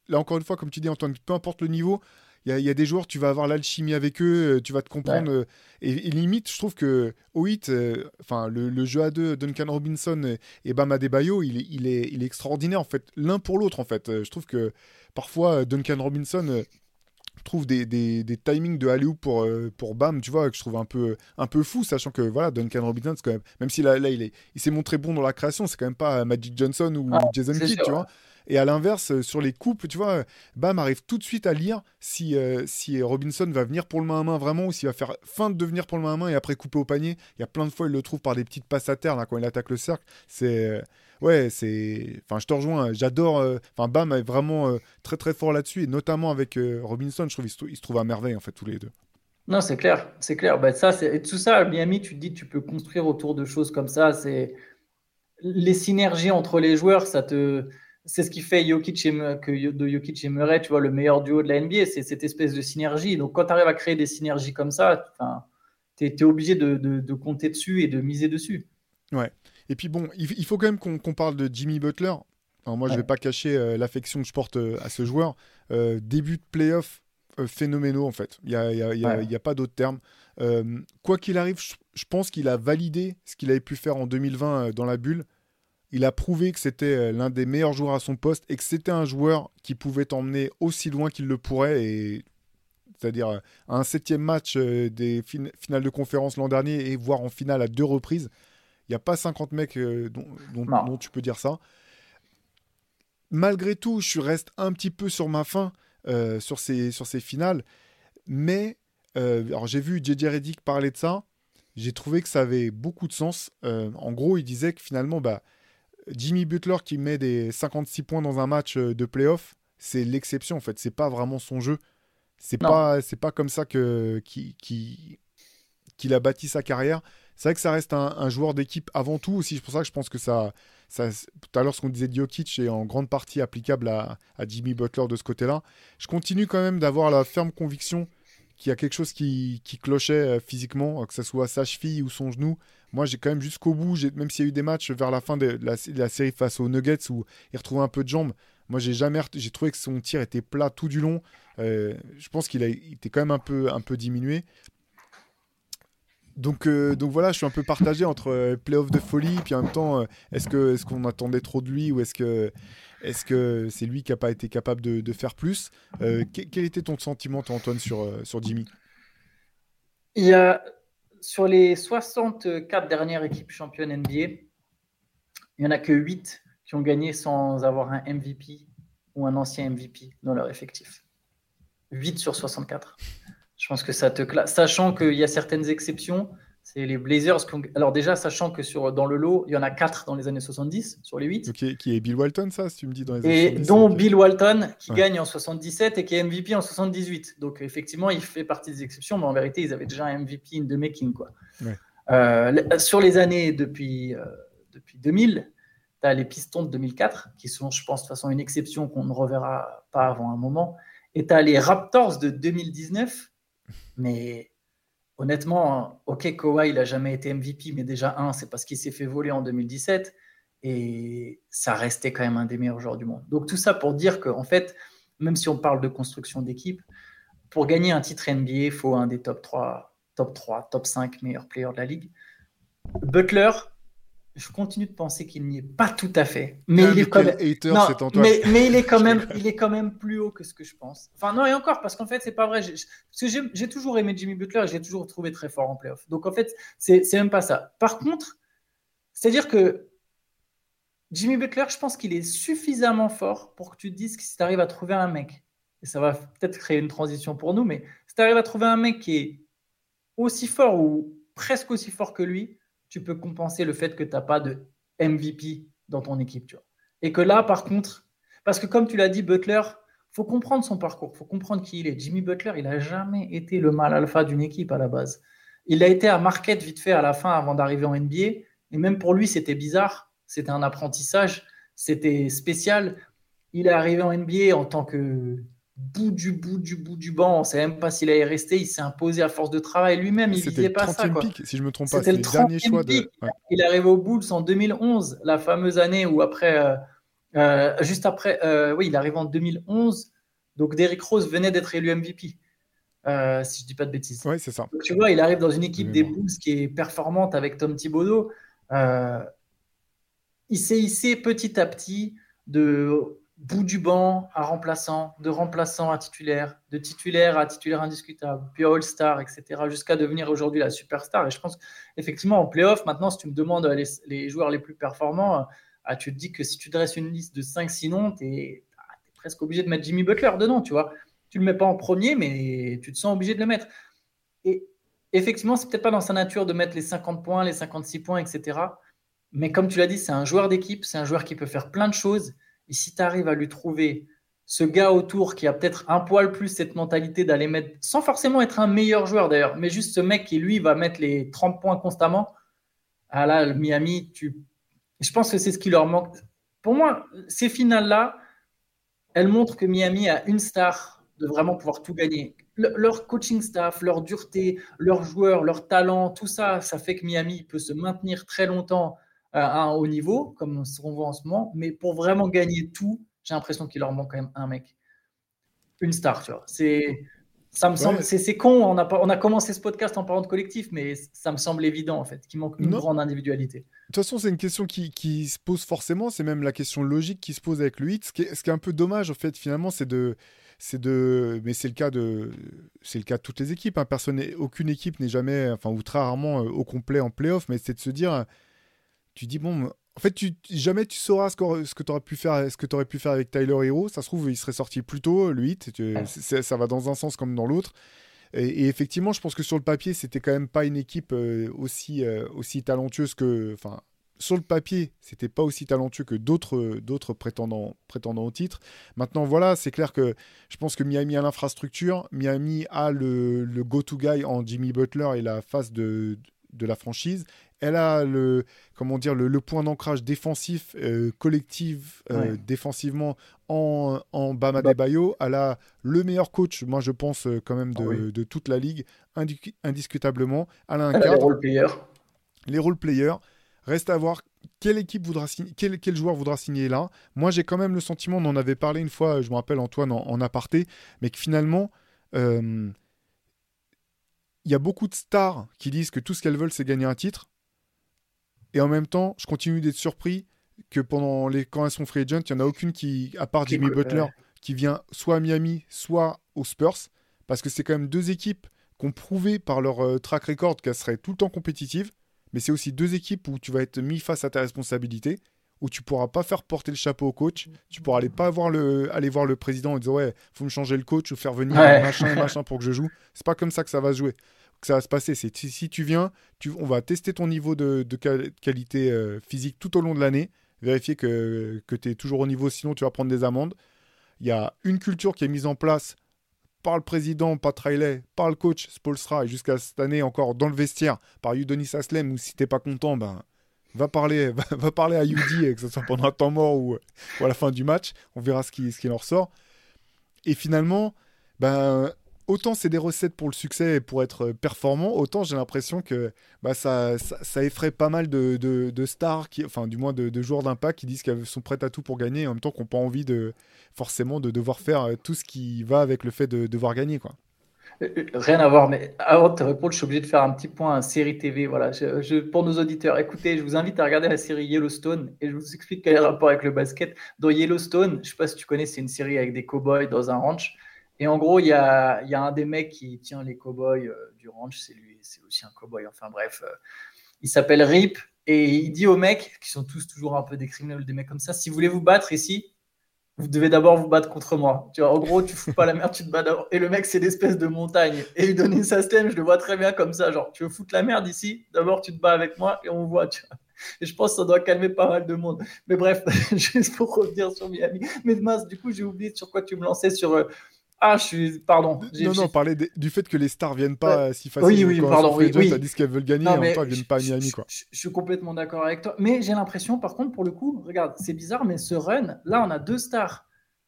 Speaker 1: Là encore une fois, comme tu dis, Antoine, peu importe le niveau, Il y, a- il y a des joueurs, tu vas avoir l'alchimie avec eux, euh, tu vas te comprendre. euh, et, et limite, je trouve que hit, euh, enfin, le, le jeu à deux, Duncan Robinson et, Bam Adebayo, il est, il, est, il est extraordinaire, en fait, l'un pour l'autre, en fait. Je trouve que parfois, Duncan Robinson trouve des, des, des timings de alley pour, euh, pour Bam, tu vois, que je trouve un peu, un peu fou, sachant que, voilà, Duncan Robinson, c'est quand même, même si là, là il est- il s'est montré bon dans la création, c'est quand même pas Magic Johnson ou
Speaker 2: Ah,
Speaker 1: Jason Kidd, tu vois. Et à l'inverse, euh, sur les couples, tu vois, Bam arrive tout de suite à lire si, euh, si Robinson va venir pour le main à main vraiment ou s'il va faire fin de venir pour le main à main et après couper au panier. Il y a plein de fois, il le trouve par des petites passes à terre quand il attaque le cercle. C'est. euh, Ouais, c'est. Enfin, je te rejoins. J'adore. euh, Enfin, Bam est vraiment euh, très très fort là-dessus et notamment avec euh, Robinson, je trouve qu'ils se, trouvent à merveille en fait tous les deux.
Speaker 2: Non, c'est clair, c'est clair. Bah, ça, tout ça, Miami, tu te dis, tu peux construire autour de choses comme ça. C'est les synergies entre les joueurs, ça te, c'est ce qui fait Jokic et, que de Jokic et Murray, tu vois, le meilleur duo de la NBA, c'est cette espèce de synergie. Donc, quand tu arrives à créer des synergies comme ça, tu es, obligé de, de- de compter dessus et de miser dessus.
Speaker 1: Et puis bon, il, il faut quand même qu'on parle de Jimmy Butler. Alors moi, je
Speaker 2: Ouais.
Speaker 1: vais pas cacher euh, l'affection que je porte euh, à ce joueur. Euh, début de playoff phénoménaux en fait. Il n'y a, y a- il y a-
Speaker 2: Ouais.
Speaker 1: il y a pas d'autre terme. Quoi qu'il arrive, je, je pense qu'il a validé ce qu'il avait pu faire en 2020 euh, dans la bulle. Il a prouvé que c'était euh, l'un des meilleurs joueurs à son poste et que c'était un joueur qui pouvait t'emmener aussi loin qu'il le pourrait. Et c'est-à-dire euh, à un septième match euh, des fin- finales de conférence l'an dernier et voire en finale à deux reprises. Il n'y a pas 50 mecs euh, dont, dont-
Speaker 2: Non.
Speaker 1: dont tu peux dire ça. Malgré tout, je reste un petit peu sur ma faim euh, sur, ces, sur ces finales. Mais euh, alors j'ai vu JJ Redick parler de ça. J'ai trouvé que ça avait beaucoup de sens. Euh, en gros, il disait que finalement, bah, Jimmy Butler qui met des 56 points dans un match euh, de playoff, c'est l'exception en fait. C'est pas vraiment son jeu. C'est pas, c'est pas comme ça que qui, qui, qu'il a bâti sa carrière. C'est vrai que ça reste un, un joueur d'équipe avant tout aussi. C'est pour ça que je pense que ça, ça tout à l'heure ce qu'on disait de Jokic est en grande partie applicable à, à Jimmy Butler de ce côté-là. Je continue quand même d'avoir la ferme conviction qu'il y a quelque chose qui, clochait euh, physiquement, que ce soit sa cheville ou son genou. Moi, j'ai quand même jusqu'au bout, même s'il y a eu des matchs vers la fin de la, série face aux Nuggets où il retrouvait un peu de jambes, moi, j'ai jamais, j'ai trouvé que son tir était plat tout du long. Euh, je pense qu'il a était quand même un peu, un peu diminué. Donc, euh, donc voilà, je suis un peu partagé entre euh, playoff de folie, puis en même temps, euh, est-ce qu'on attendait trop de lui ou est-ce que c'est lui qui n'a pas été capable de, faire plus Euh, que- Quel était ton sentiment, toi, Antoine, sur, sur Jimmy?
Speaker 2: Il y a, sur les 64 dernières équipes championnes NBA, il n'y en a que 8 qui ont gagné sans avoir un MVP ou un ancien MVP dans leur effectif. 8 sur 64. Je pense que ça te classe. Sachant qu'il y a certaines exceptions, c'est les Blazers. Alors déjà, sachant que sur, dans le lot, il y en a 4 dans les années 70 sur les 8.
Speaker 1: Ok, Qui est Bill Walton, ça, si tu me dis dans les
Speaker 2: Et
Speaker 1: années 70,
Speaker 2: dont. Bill Walton, qui
Speaker 1: Ouais.
Speaker 2: gagne en 77 et qui est MVP en 78. Donc, effectivement, il fait partie des exceptions, mais en vérité, ils avaient déjà un MVP in the making. Quoi.
Speaker 1: Ouais.
Speaker 2: Euh, sur les années depuis, euh, depuis 2000, tu as les Pistons de 2004, qui sont, je pense, de toute façon, une exception qu'on ne reverra pas avant un moment. Et tu as les Raptors de 2019, mais honnêtement, ok, Kawhi, il n'a jamais été MVP, mais déjà, un, c'est parce qu'il s'est fait voler en 2017 et ça restait quand même un des meilleurs joueurs du monde. Donc tout ça pour dire qu'en fait, même si on parle de construction d'équipe, pour gagner un titre NBA, il faut un des top 3, top 3, top 5 meilleurs players de la ligue. Butler, je continue de penser qu'il n'y est pas tout à fait, mais
Speaker 1: Ah,
Speaker 2: il est quand même...
Speaker 1: hater,
Speaker 2: Non,
Speaker 1: cet Antoine.
Speaker 2: mais, mais il est quand <laughs> même, il est quand même plus haut que ce que je pense. Enfin non et encore parce qu'en fait c'est pas vrai. Parce que j'ai- toujours aimé Jimmy Butler et j'ai toujours trouvé très fort en playoff. Donc en fait c'est c'est même pas ça. Par contre, c'est-à-dire que Jimmy Butler, je pense qu'il est suffisamment fort pour que tu te dises que si tu arrives à trouver un mec, et ça va peut-être créer une transition pour nous, mais si tu arrives à trouver un mec qui est aussi fort ou presque aussi fort que lui, tu peux compenser le fait que tu n'as pas de MVP dans ton équipe. Et que là, par contre, parce que comme tu l'as dit, Butler, faut comprendre son parcours, faut comprendre qui il est. Jimmy Butler, il n'a jamais été le mal alpha d'une équipe à la base. Il a été à Marquette vite fait à la fin avant d'arriver en NBA. Et même pour lui, c'était bizarre. C'était un apprentissage. C'était spécial. Il est arrivé en NBA en tant que bout du bout du bout du banc. On ne sait même pas s'il allait rester. Il s'est imposé à force de travail lui-même. Il visait pas ça.
Speaker 1: 30e
Speaker 2: quoi.
Speaker 1: pick, si je me trompe pas.
Speaker 2: C'était le
Speaker 1: dernier
Speaker 2: 30e
Speaker 1: choix de. ouais.
Speaker 2: Il est arrivé aux Bulls en 2011, la fameuse année où après, euh, euh, juste après, euh, oui, il arrive en 2011. Donc Derrick Rose venait d'être élu MVP, si je dis pas de bêtises.
Speaker 1: Oui, c'est ça.
Speaker 2: Donc, tu vois, il arrive dans une équipe des. Bulls qui est performante avec Tom Thibodeau. Il s'est hissé petit à petit de bout du banc à remplaçant, de remplaçant à titulaire, de titulaire à titulaire indiscutable, puis All-Star, etc., jusqu'à devenir aujourd'hui la superstar. Et je pense effectivement en playoff, maintenant, si tu me demandes les, les joueurs les plus performants, ah, tu te dis que si tu dresses une liste de 5 noms, tu es, presque obligé de mettre Jimmy Butler dedans, tu vois. Tu le mets pas en premier, mais tu te sens obligé de le mettre. Et effectivement, c'est peut-être pas dans sa nature de mettre les 50 points, les 56 points, etc. Mais comme tu l'as dit, c'est un joueur d'équipe, c'est un joueur qui peut faire plein de choses. Et si tu arrives à lui trouver ce gars autour qui a peut-être un poil plus cette mentalité d'aller mettre, sans forcément être un meilleur joueur d'ailleurs, mais juste ce mec qui lui va mettre les 30 points constamment, ah là, le Miami, tu... je pense que c'est ce qui leur manque. Pour moi, ces finales-là, elles montrent que Miami a une star de vraiment pouvoir tout gagner. Le- leur coaching staff, leur dureté, leurs joueurs, leur talent, tout ça, ça fait que Miami peut se maintenir très longtemps à un haut niveau, comme on voit en ce moment. Mais pour vraiment gagner tout, j'ai l'impression qu'il leur manque quand même un mec. Une star, tu vois. C'est, ça me semble,
Speaker 1: Ouais.
Speaker 2: c'est, con. On a, on a commencé ce podcast en parlant de collectif, mais ça me semble évident, en fait, qu'il manque une
Speaker 1: Non.
Speaker 2: grande individualité.
Speaker 1: De toute façon, c'est une question qui, qui se pose forcément. C'est même la question logique qui se pose avec le hit. Ce qui est, ce qui est un peu dommage, en fait, finalement, c'est de. C'est de, mais c'est le cas de, c'est le cas de toutes les équipes. hein. Personne, aucune équipe n'est jamais, enfin ou très rarement euh, au complet en playoff. Mais c'est de se dire, euh, tu dis bon, en fait, tu, jamais tu sauras ce que, ce que tu aurais pu faire, ce que pu faire avec Tyler Hero. Ça se trouve, il serait sorti plus tôt, le hit. Tu- c'est- ça va dans un sens comme dans l'autre. Et, et effectivement, je pense que sur le papier, c'était quand même pas une équipe euh, aussi, euh, aussi talentueuse que. Enfin, sur le papier, c'était pas aussi talentueux que d'autres euh, d'autres prétendants, prétendants au titre. Maintenant, voilà, c'est clair que je pense que Miami a l'infrastructure. Miami a le, le go-to guy en Jimmy Butler et la face de, de la franchise. Elle a le, comment dire, le, le point d'ancrage défensif, euh, collectif, euh,
Speaker 2: Ouais.
Speaker 1: défensivement en, en Bam Adebayo. Elle a le meilleur coach, moi je pense euh, quand même de,
Speaker 2: Ah oui.
Speaker 1: de toute la ligue, indi- indiscutablement. Elle a un
Speaker 2: Elle a les role players.
Speaker 1: les role players. Reste à voir quelle équipe voudra signer, quel, quel joueur voudra signer là. Moi, j'ai quand même le sentiment, on en avait parlé une fois, je me rappelle Antoine en, en aparté, mais que finalement, il y a beaucoup de stars qui disent que tout ce qu'elles veulent, c'est gagner un titre. Et en même temps, je continue d'être surpris que pendant les quand elles sont free agent, il n'y en a aucune qui, à part Jimmy Butler, qui vient soit à Miami, soit aux Spurs, parce que c'est quand même deux équipes qui ont prouvé par leur euh, track record qu'elles seraient tout le temps compétitives, mais c'est aussi deux équipes où tu vas être mis face à ta responsabilité, où tu pourras pas faire porter le chapeau au coach, tu pourras aller pas voir le, aller voir le président et dire ouais, faut me changer le coach ou faire venir
Speaker 2: Ouais.
Speaker 1: machin machin <laughs> pour que je joue. C'est pas comme ça que ça va se jouer, que ça va se passer. C'est si, tu viens, on va tester ton niveau de, de quali- qualité euh, physique tout au long de l'année, vérifier que, que tu es toujours au niveau, sinon tu vas prendre des amendes. Il y a une culture qui est mise en place par le président, Pat Riley, par le coach Spolstra, et jusqu'à cette année encore dans le vestiaire par Udonis Aslem, ou si t'es pas content, ben, va, parler, <laughs> va, parler à Udi, euh, que ce soit pendant un temps mort ou, ou à la fin du match, on verra ce qui, ce qui en ressort. Et finalement, ben, autant c'est des recettes pour le succès et pour être performant, autant j'ai l'impression que bah, ça, ça, effraie pas mal de, stars, qui, enfin du moins de, joueurs d'impact qui disent qu'elles sont prêtes à tout pour gagner, et en même temps qu'on n'a pas envie de forcément de devoir faire euh, tout ce qui va avec le fait de devoir gagner. Quoi.
Speaker 2: Euh, euh, Rien à voir, mais avant de te répondre, je suis obligé de faire un petit point à série TV. Voilà, je- pour nos auditeurs, écoutez, je vous invite à regarder la série Yellowstone et je vous explique quel est le rapport avec le basket. Dans Yellowstone, je ne sais pas si tu connais, c'est une série avec des cowboys dans un ranch. Et en gros, il y a, un des mecs qui tient les cowboys euh, du ranch, c'est lui, c'est aussi un cowboy. Enfin bref, euh, il s'appelle Rip et il dit aux mecs, qui sont tous toujours un peu des criminels, des mecs comme ça, si vous voulez vous battre ici, vous devez d'abord vous battre contre moi. Tu vois, en gros, tu fous pas la merde, tu te bats d'abord. Et le mec, c'est l'espèce de montagne. Et il donnait sa stem, je le vois très bien comme ça. Genre, tu veux foutre la merde ici, d'abord tu te bats avec moi et on voit. Et je pense que ça doit calmer pas mal de monde. Mais bref, <laughs> juste pour revenir sur Miami. Mais mince, du coup, j'ai oublié sur quoi tu me lançais sur. euh, Ah, je suis. Pardon.
Speaker 1: Non, non, parler du fait que les stars viennent pas euh, si facilement.
Speaker 2: Oui, oui,
Speaker 1: quand
Speaker 2: pardon, oui, oui.
Speaker 1: t'as dit ce qu'elles veulent gagner,
Speaker 2: Non,
Speaker 1: et en même
Speaker 2: mais
Speaker 1: temps elles viennent
Speaker 2: je-
Speaker 1: pas à
Speaker 2: je-
Speaker 1: Miami.
Speaker 2: je-
Speaker 1: Quoi.
Speaker 2: Je, je suis complètement d'accord avec toi. Mais j'ai l'impression, par contre, pour le coup, regarde, c'est bizarre, mais ce run, là, on a deux stars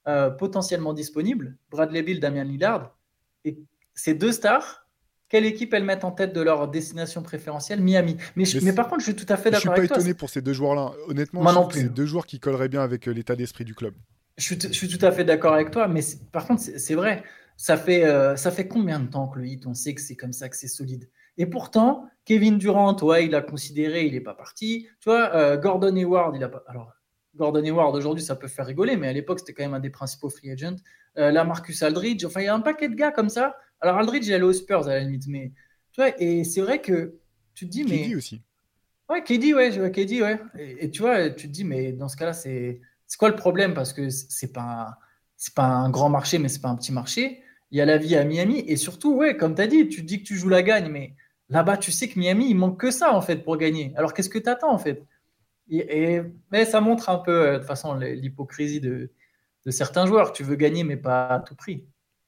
Speaker 2: euh, potentiellement disponibles, Bradley Bill, Damien Lillard. Et ces deux stars, quelle équipe elles mettent en tête de leur destination préférentielle? Miami. Mais, je-
Speaker 1: Mais
Speaker 2: mais par contre, je suis tout à fait
Speaker 1: Je suis
Speaker 2: d'accord
Speaker 1: pas
Speaker 2: avec toi.
Speaker 1: étonné pour ces deux joueurs-là. Honnêtement,
Speaker 2: Moi
Speaker 1: je
Speaker 2: non
Speaker 1: que
Speaker 2: plus.
Speaker 1: c'est deux joueurs qui colleraient bien avec euh, l'état d'esprit du club.
Speaker 2: Je suis, tout à fait d'accord avec toi, mais par contre, c'est vrai. Ça fait, euh, ça fait combien de temps que le hit, on sait que c'est comme ça, que c'est solide? Et pourtant, Kevin Durant, ouais, il a considéré, il n'est pas parti. Tu vois, euh, Gordon Hayward, il a pas. Alors, Gordon Hayward, aujourd'hui, ça peut faire rigoler, mais à l'époque, c'était quand même un des principaux free agents. Euh, là, Marcus Aldridge, enfin, il y a un paquet de gars comme ça. Alors, Aldridge, il allait aux Spurs à la limite, mais tu vois, et c'est vrai que tu te dis, mais.
Speaker 1: KD aussi.
Speaker 2: Ouais, KD, ouais, KD, ouais. Et, tu vois, tu te dis, mais dans ce cas-là, c'est quoi le problème? Parce que c'est pas, c'est pas un grand marché, mais c'est pas un petit marché. Il y a la vie à Miami, et surtout, ouais, comme tu as dit, tu dis que tu joues la gagne, mais là-bas, tu sais que Miami, il manque que ça, en fait, pour gagner. Alors, qu'est-ce que tu attends, en fait? Mais ça montre un peu, euh, de façon, l'hypocrisie de, certains joueurs. Tu veux gagner, mais pas à tout prix.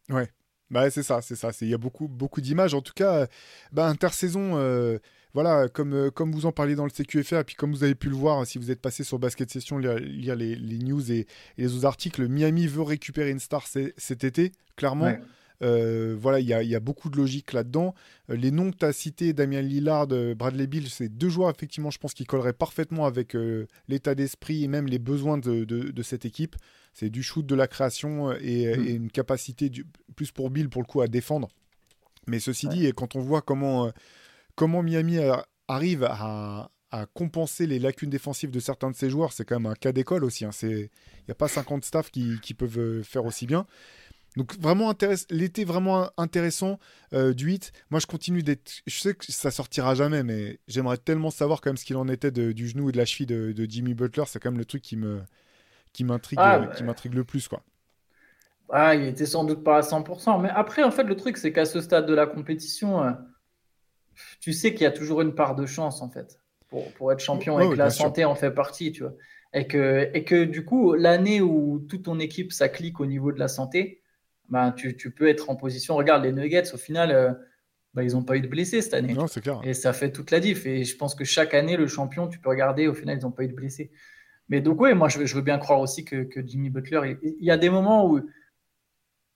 Speaker 1: Ouais. Bah, c'est ça, c'est ça. Il y a beaucoup, beaucoup d'images. En tout cas, bah, intersaison, euh, voilà, comme, euh, comme vous en parlez dans le CQFR, et puis comme vous avez pu le voir, si vous êtes passé sur Basket Session, lire, les, les, news et, les autres articles, Miami veut récupérer une star cet été, clairement. Euh, voilà, il y, y, a beaucoup de logique là-dedans. les noms que tu as cités, Damien Lillard, Bradley Bill, c'est deux joueurs, effectivement, je pense, qui colleraient parfaitement avec l'état d'esprit et même les besoins de, de, de cette équipe c'est du shoot, de la création euh, mm. et, une capacité du, plus pour Bill pour le coup à défendre. Mais ceci dit, quand on voit comment, euh, comment Miami arrive à, compenser les lacunes défensives de certains de ses joueurs, c'est quand même un cas d'école aussi. Hein. Il n'y a pas 50 staffs qui, peuvent euh, faire aussi bien. Donc vraiment l'été vraiment intéressant du 8. Moi je continue d'être, je sais que ça sortira jamais, mais j'aimerais tellement savoir quand même ce qu'il en était du genou et de la cheville de, de Jimmy Butler. C'est quand même le truc qui me, qui m'intrigue ah, euh, qui m'intrigue le plus quoi.
Speaker 2: Ah, il était sans doute pas à 100%. Mais après, en fait, le truc, c'est qu'à ce stade de la compétition, euh, tu sais qu'il y a toujours une part de chance, en fait, pour, pour être champion et que la santé en fait partie, tu vois. Et que, et que du coup, l'année où toute ton équipe, ça clique au niveau de la santé, ben, tu, tu peux être en position. Regarde, les Nuggets, au final, euh, ben, ils n'ont pas eu de blessés cette année.
Speaker 1: Non, c'est clair.
Speaker 2: Et ça fait toute la diff. Et je pense que chaque année, le champion, tu peux regarder, au final, ils n'ont pas eu de blessés. Mais donc, oui, moi, je veux, je veux bien croire aussi que, Jimmy Butler, il, y a des moments où,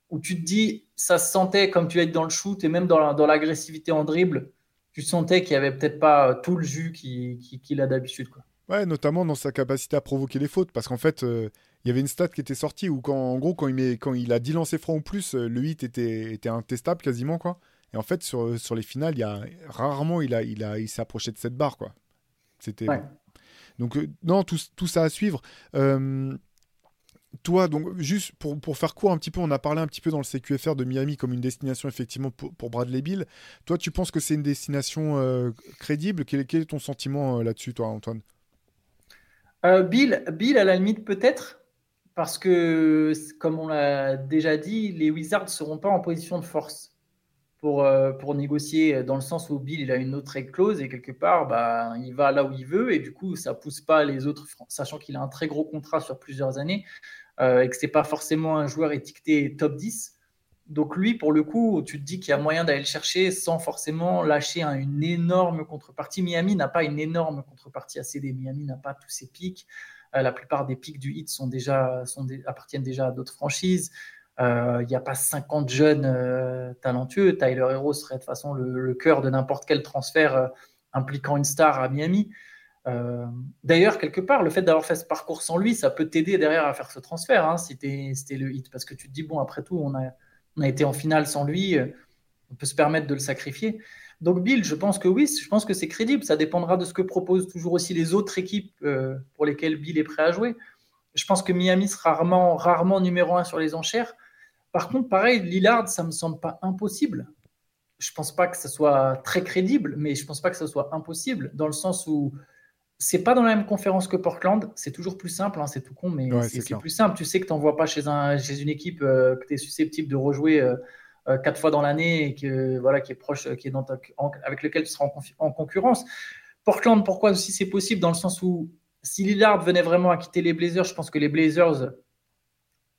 Speaker 2: où tu te dis, ça se sentait comme tu es dans le shoot et même dans l'agressivité en dribble, tu sentais qu'il n'y avait peut-être pas tout le jus qu'il a d'habitude. Quoi.
Speaker 1: Ouais, notamment dans sa capacité à provoquer les fautes, parce qu'en fait, euh, il y avait une stat qui était sortie où, quand, en gros, quand il, met, quand il a 10 lancers francs ou plus, euh, le hit était, était intestable quasiment. quoi. Et en fait, sur, sur les finales, il y a, rarement il, a, il, a, il s'est approché de cette barre. quoi. C'était. Donc, euh, non, tout, tout, ça à suivre. Euh, toi, donc, juste pour, faire court un petit peu, on a parlé un petit peu dans le CQFR de Miami comme une destination effectivement pour, Bradley Bill. Toi, tu penses que c'est une destination euh, crédible? Quel, est ton sentiment là-dessus, toi, Antoine?
Speaker 2: Bill, Bill, à la limite, peut-être, parce que, comme on l'a déjà dit, les Wizards ne seront pas en position de force pour, euh, pour négocier dans le sens où Bill il a une autre clause et quelque part bah, il va là où il veut et du coup ça pousse pas les autres sachant qu'il a un très gros contrat sur plusieurs années euh, et que c'est pas forcément un joueur étiqueté top 10 donc lui pour le coup tu te dis qu'il y a moyen d'aller le chercher sans forcément lâcher une énorme contrepartie. Miami n'a pas une énorme contrepartie à céder. Miami n'a pas tous ses pics. Euh, la plupart des pics du hit sont déjà sont appartiennent déjà à d'autres franchises il n'y a pas 50 jeunes euh, talentueux. Tyler Hero serait de toute façon le, cœur de n'importe quel transfert euh, impliquant une star à Miami. D'ailleurs, quelque part, le fait d'avoir fait ce parcours sans lui, ça peut t'aider derrière à faire ce transfert, hein, si c'était le hit. Parce que tu te dis, bon, après tout, on a, été en finale sans lui, on peut se permettre de le sacrifier. Donc Bill, je pense que oui, je pense que c'est crédible. Ça dépendra de ce que proposent toujours aussi les autres équipes pour lesquelles Bill est prêt à jouer. Je pense que Miami sera rarement numéro un sur les enchères. Par contre, pareil, Lillard, ça me semble pas impossible. Je pense pas que ce soit très crédible, mais je pense pas que ce soit impossible dans le sens où c'est pas dans la même conférence que Portland. C'est toujours plus simple, hein, c'est tout con, mais c'est plus simple. Tu sais que tu n'envoies pas chez, un, chez une équipe euh, que tu es susceptible de rejouer euh, euh, quatre fois dans l'année et que, voilà, qui est proche, qui est dans avec lequel tu seras en, en, concurrence. Portland, pourquoi aussi c'est possible Dans le sens où si Lillard venait vraiment à quitter les Blazers, je pense que les Blazers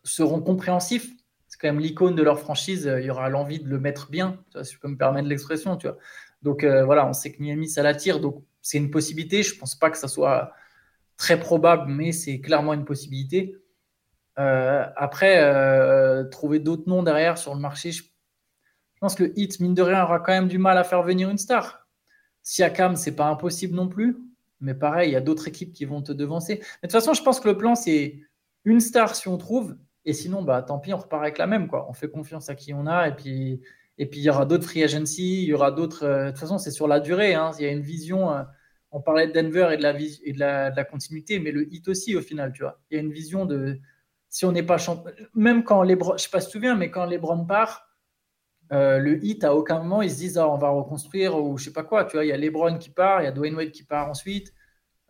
Speaker 2: seront compréhensifs quand même l'icône de leur franchise, euh, il y aura l'envie de le mettre bien, si je peux me permettre l'expression, tu vois. Donc euh, voilà, on sait que Miami, ça l'attire, donc c'est une possibilité. Je ne pense pas que ça soit très probable, mais c'est clairement une possibilité. Euh, après, trouver d'autres noms derrière sur le marché, je, pense que Hit, mine de rien, aura quand même du mal à faire venir une star. Siakam, c'est pas impossible non plus, mais pareil, il y a d'autres équipes qui vont te devancer. Mais de toute façon, je pense que le plan, c'est une star si on trouve, et sinon, bah, tant pis, on repart avec la même. Quoi. On fait confiance à qui on a, et puis, et puis il y aura d'autres free agency, il y aura d'autres. euh, de toute façon, c'est sur la durée. hein. Il y a une vision. euh, on parlait de Denver et de la, et de la, continuité, mais le hit aussi, au final, tu vois. Il y a une vision de. Si on n'est pas champion. Même quand les. Je sais pas si tu te souviens, mais quand LeBron part. euh, le hit, à aucun moment, ils se disent ah, on va reconstruire ou je sais pas quoi. Tu vois, il y a LeBron qui part, il y a Dwayne Wade qui part ensuite.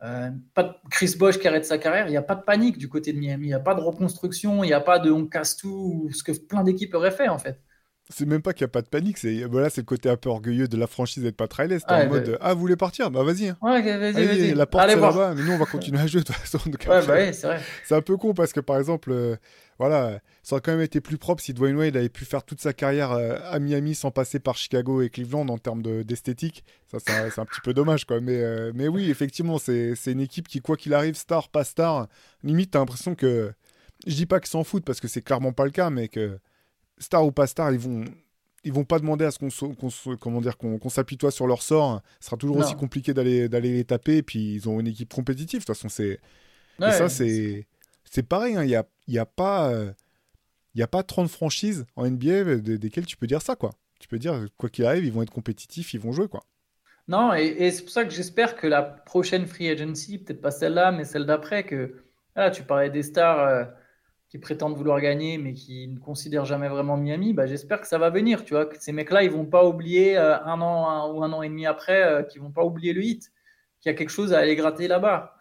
Speaker 2: Euh, pas de Chris Bosh qui arrête sa carrière, il n'y a pas de panique du côté de Miami, il n'y a pas de reconstruction, il n'y a pas de on casse tout, ce que plein d'équipes auraient fait en fait.
Speaker 1: C'est même pas qu'il n'y a pas de panique, c'est voilà, c'est le côté un peu orgueilleux de la franchise d'être pas. C'est
Speaker 2: Ouais,
Speaker 1: en mode
Speaker 2: bah-
Speaker 1: Ah, vous voulez partir? Bah vas-y. hein.
Speaker 2: Ouais, vas-y,
Speaker 1: Allez,
Speaker 2: vas-y.
Speaker 1: la porte
Speaker 2: Allez
Speaker 1: c'est
Speaker 2: voir.
Speaker 1: là-bas, mais nous on va continuer à jouer de toute façon. Donc,
Speaker 2: Ouais,
Speaker 1: après,
Speaker 2: bah ouais, c'est vrai.
Speaker 1: C'est un peu con parce que par exemple, euh, voilà, ça aurait quand même été plus propre si Dwayne Wade avait pu faire toute sa carrière euh, à Miami sans passer par Chicago et Cleveland en termes de- d'esthétique. Ça, c'est un, petit peu dommage, quoi. Mais, euh, mais oui, effectivement, c'est une équipe qui, quoi qu'il arrive, star, pas star, limite, t'as l'impression que. Je dis pas qu'ils s'en foutent parce que c'est clairement pas le cas, mais que star ou pas star, ils vont. Ils vont pas demander à ce qu'on comment dire s'apitoie sur leur sort. Ce sera toujours
Speaker 2: Non.
Speaker 1: aussi compliqué d'aller les taper. Et puis ils ont une équipe compétitive. De toute façon, c'est
Speaker 2: Ouais.
Speaker 1: ça, c'est c'est pareil. hein, Il n'y a, y a, pas, euh, il y a pas 30 franchises en NBA des- desquelles tu peux dire ça. quoi. Tu peux dire, quoi qu'il arrive, ils vont être compétitifs, ils vont jouer. quoi.
Speaker 2: Non, et, c'est pour ça que j'espère que la prochaine free agency, peut-être pas celle-là, mais celle d'après, que voilà, tu parlais des stars euh, qui prétendent vouloir gagner, mais qui ne considèrent jamais vraiment Miami, bah, j'espère que ça va venir, tu vois, ces mecs-là, ils vont pas oublier euh, un an ou un an et demi après, euh, qu'ils vont pas oublier le hit, qu'il y a quelque chose à aller gratter là-bas.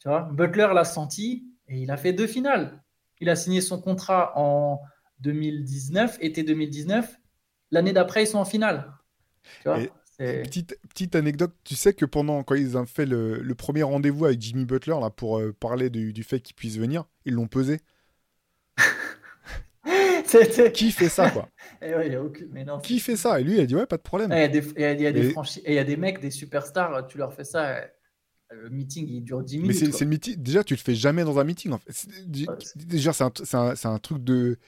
Speaker 2: Tu vois, Butler l'a senti et il a fait deux finales. Il a signé son contrat en 2019, été 2019. L'année d'après, ils sont en finale. Tu vois,
Speaker 1: Et-
Speaker 2: c'est-
Speaker 1: Petite, petite anecdote, tu sais que pendant quand ils ont fait le, le premier rendez-vous avec Jimmy Butler là, pour euh, parler du, du fait qu'il puisse venir, ils l'ont pesé. <laughs> Qui fait ça quoi? <laughs>
Speaker 2: Eh ouais, il y a aucune- mais non,
Speaker 1: Qui fait ça? Et lui, il a dit ouais, pas de problème.
Speaker 2: Eh, Il y a des, il y a- il y a des
Speaker 1: Et-
Speaker 2: franchi- et y a des mecs, des superstars, tu leur fais ça, le meeting il dure 10
Speaker 1: Mais
Speaker 2: minutes. quoi.
Speaker 1: c'est le meeting. Déjà, tu le fais jamais dans un meeting. En fait. Déjà, c'est un, truc de,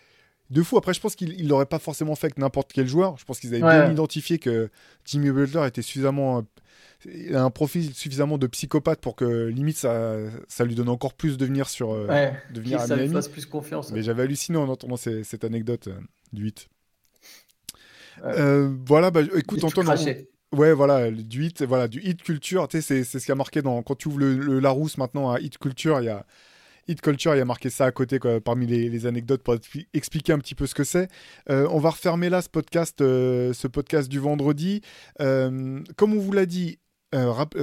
Speaker 1: de fou. Après, je pense qu'il l'aurait pas forcément fait avec n'importe quel joueur. Je pense qu'ils avaient
Speaker 2: Ouais.
Speaker 1: bien identifié que Jimmy Butler était suffisamment. euh, Il a un profil suffisamment de psychopathe pour que limite ça, ça lui donne encore plus de venir sur euh,
Speaker 2: Ouais,
Speaker 1: de venir à
Speaker 2: ça lui
Speaker 1: Miami.
Speaker 2: fasse plus confiance.
Speaker 1: Mais j'avais halluciné en entendant ces- cette anecdote euh, du 8.
Speaker 2: Ouais.
Speaker 1: Euh, voilà, bah, écoute, Antoine, on-. Ouais, voilà, du hit, voilà, du hit culture, tu sais, c'est, ce qui a marqué dans, quand tu ouvres le, le Larousse maintenant à hit culture, il y a hit culture, il y a marqué ça à côté, parmi les, anecdotes pour expli- expliquer un petit peu ce que c'est. Euh, on va refermer là ce podcast, euh, ce podcast du vendredi. Euh, comme on vous l'a dit, rap-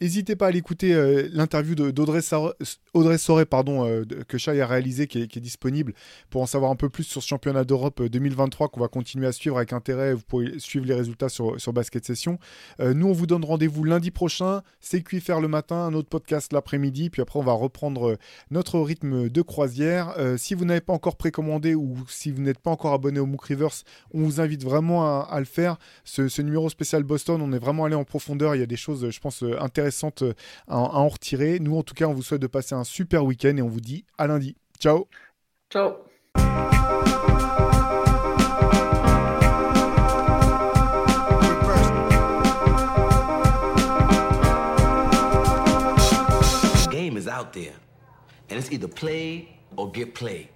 Speaker 1: N'hésitez pas à l'écouter euh, l'interview d'Audrey Soré pardon, euh, que Chai a réalisé, qui est, disponible pour en savoir un peu plus sur ce championnat d'Europe euh, 2023 qu'on va continuer à suivre avec intérêt. Vous pourrez suivre les résultats sur, Basket Session. Euh, nous, on vous donne rendez-vous lundi prochain. C'est faire le matin, un autre podcast l'après-midi. Puis après, on va reprendre euh, notre rythme de croisière. Euh, si vous n'avez pas encore précommandé ou si vous n'êtes pas encore abonné au MOOC Rivers, on vous invite vraiment à, le faire. Ce, numéro spécial Boston, on est vraiment allé en profondeur. Il y a des choses, je pense, euh, intéressantes euh, à, à en retirer. Nous, en tout cas, on vous souhaite de passer un super week-end et on vous dit à lundi. Ciao
Speaker 2: Ciao.
Speaker 3: Game is out there, and it's either play or get played.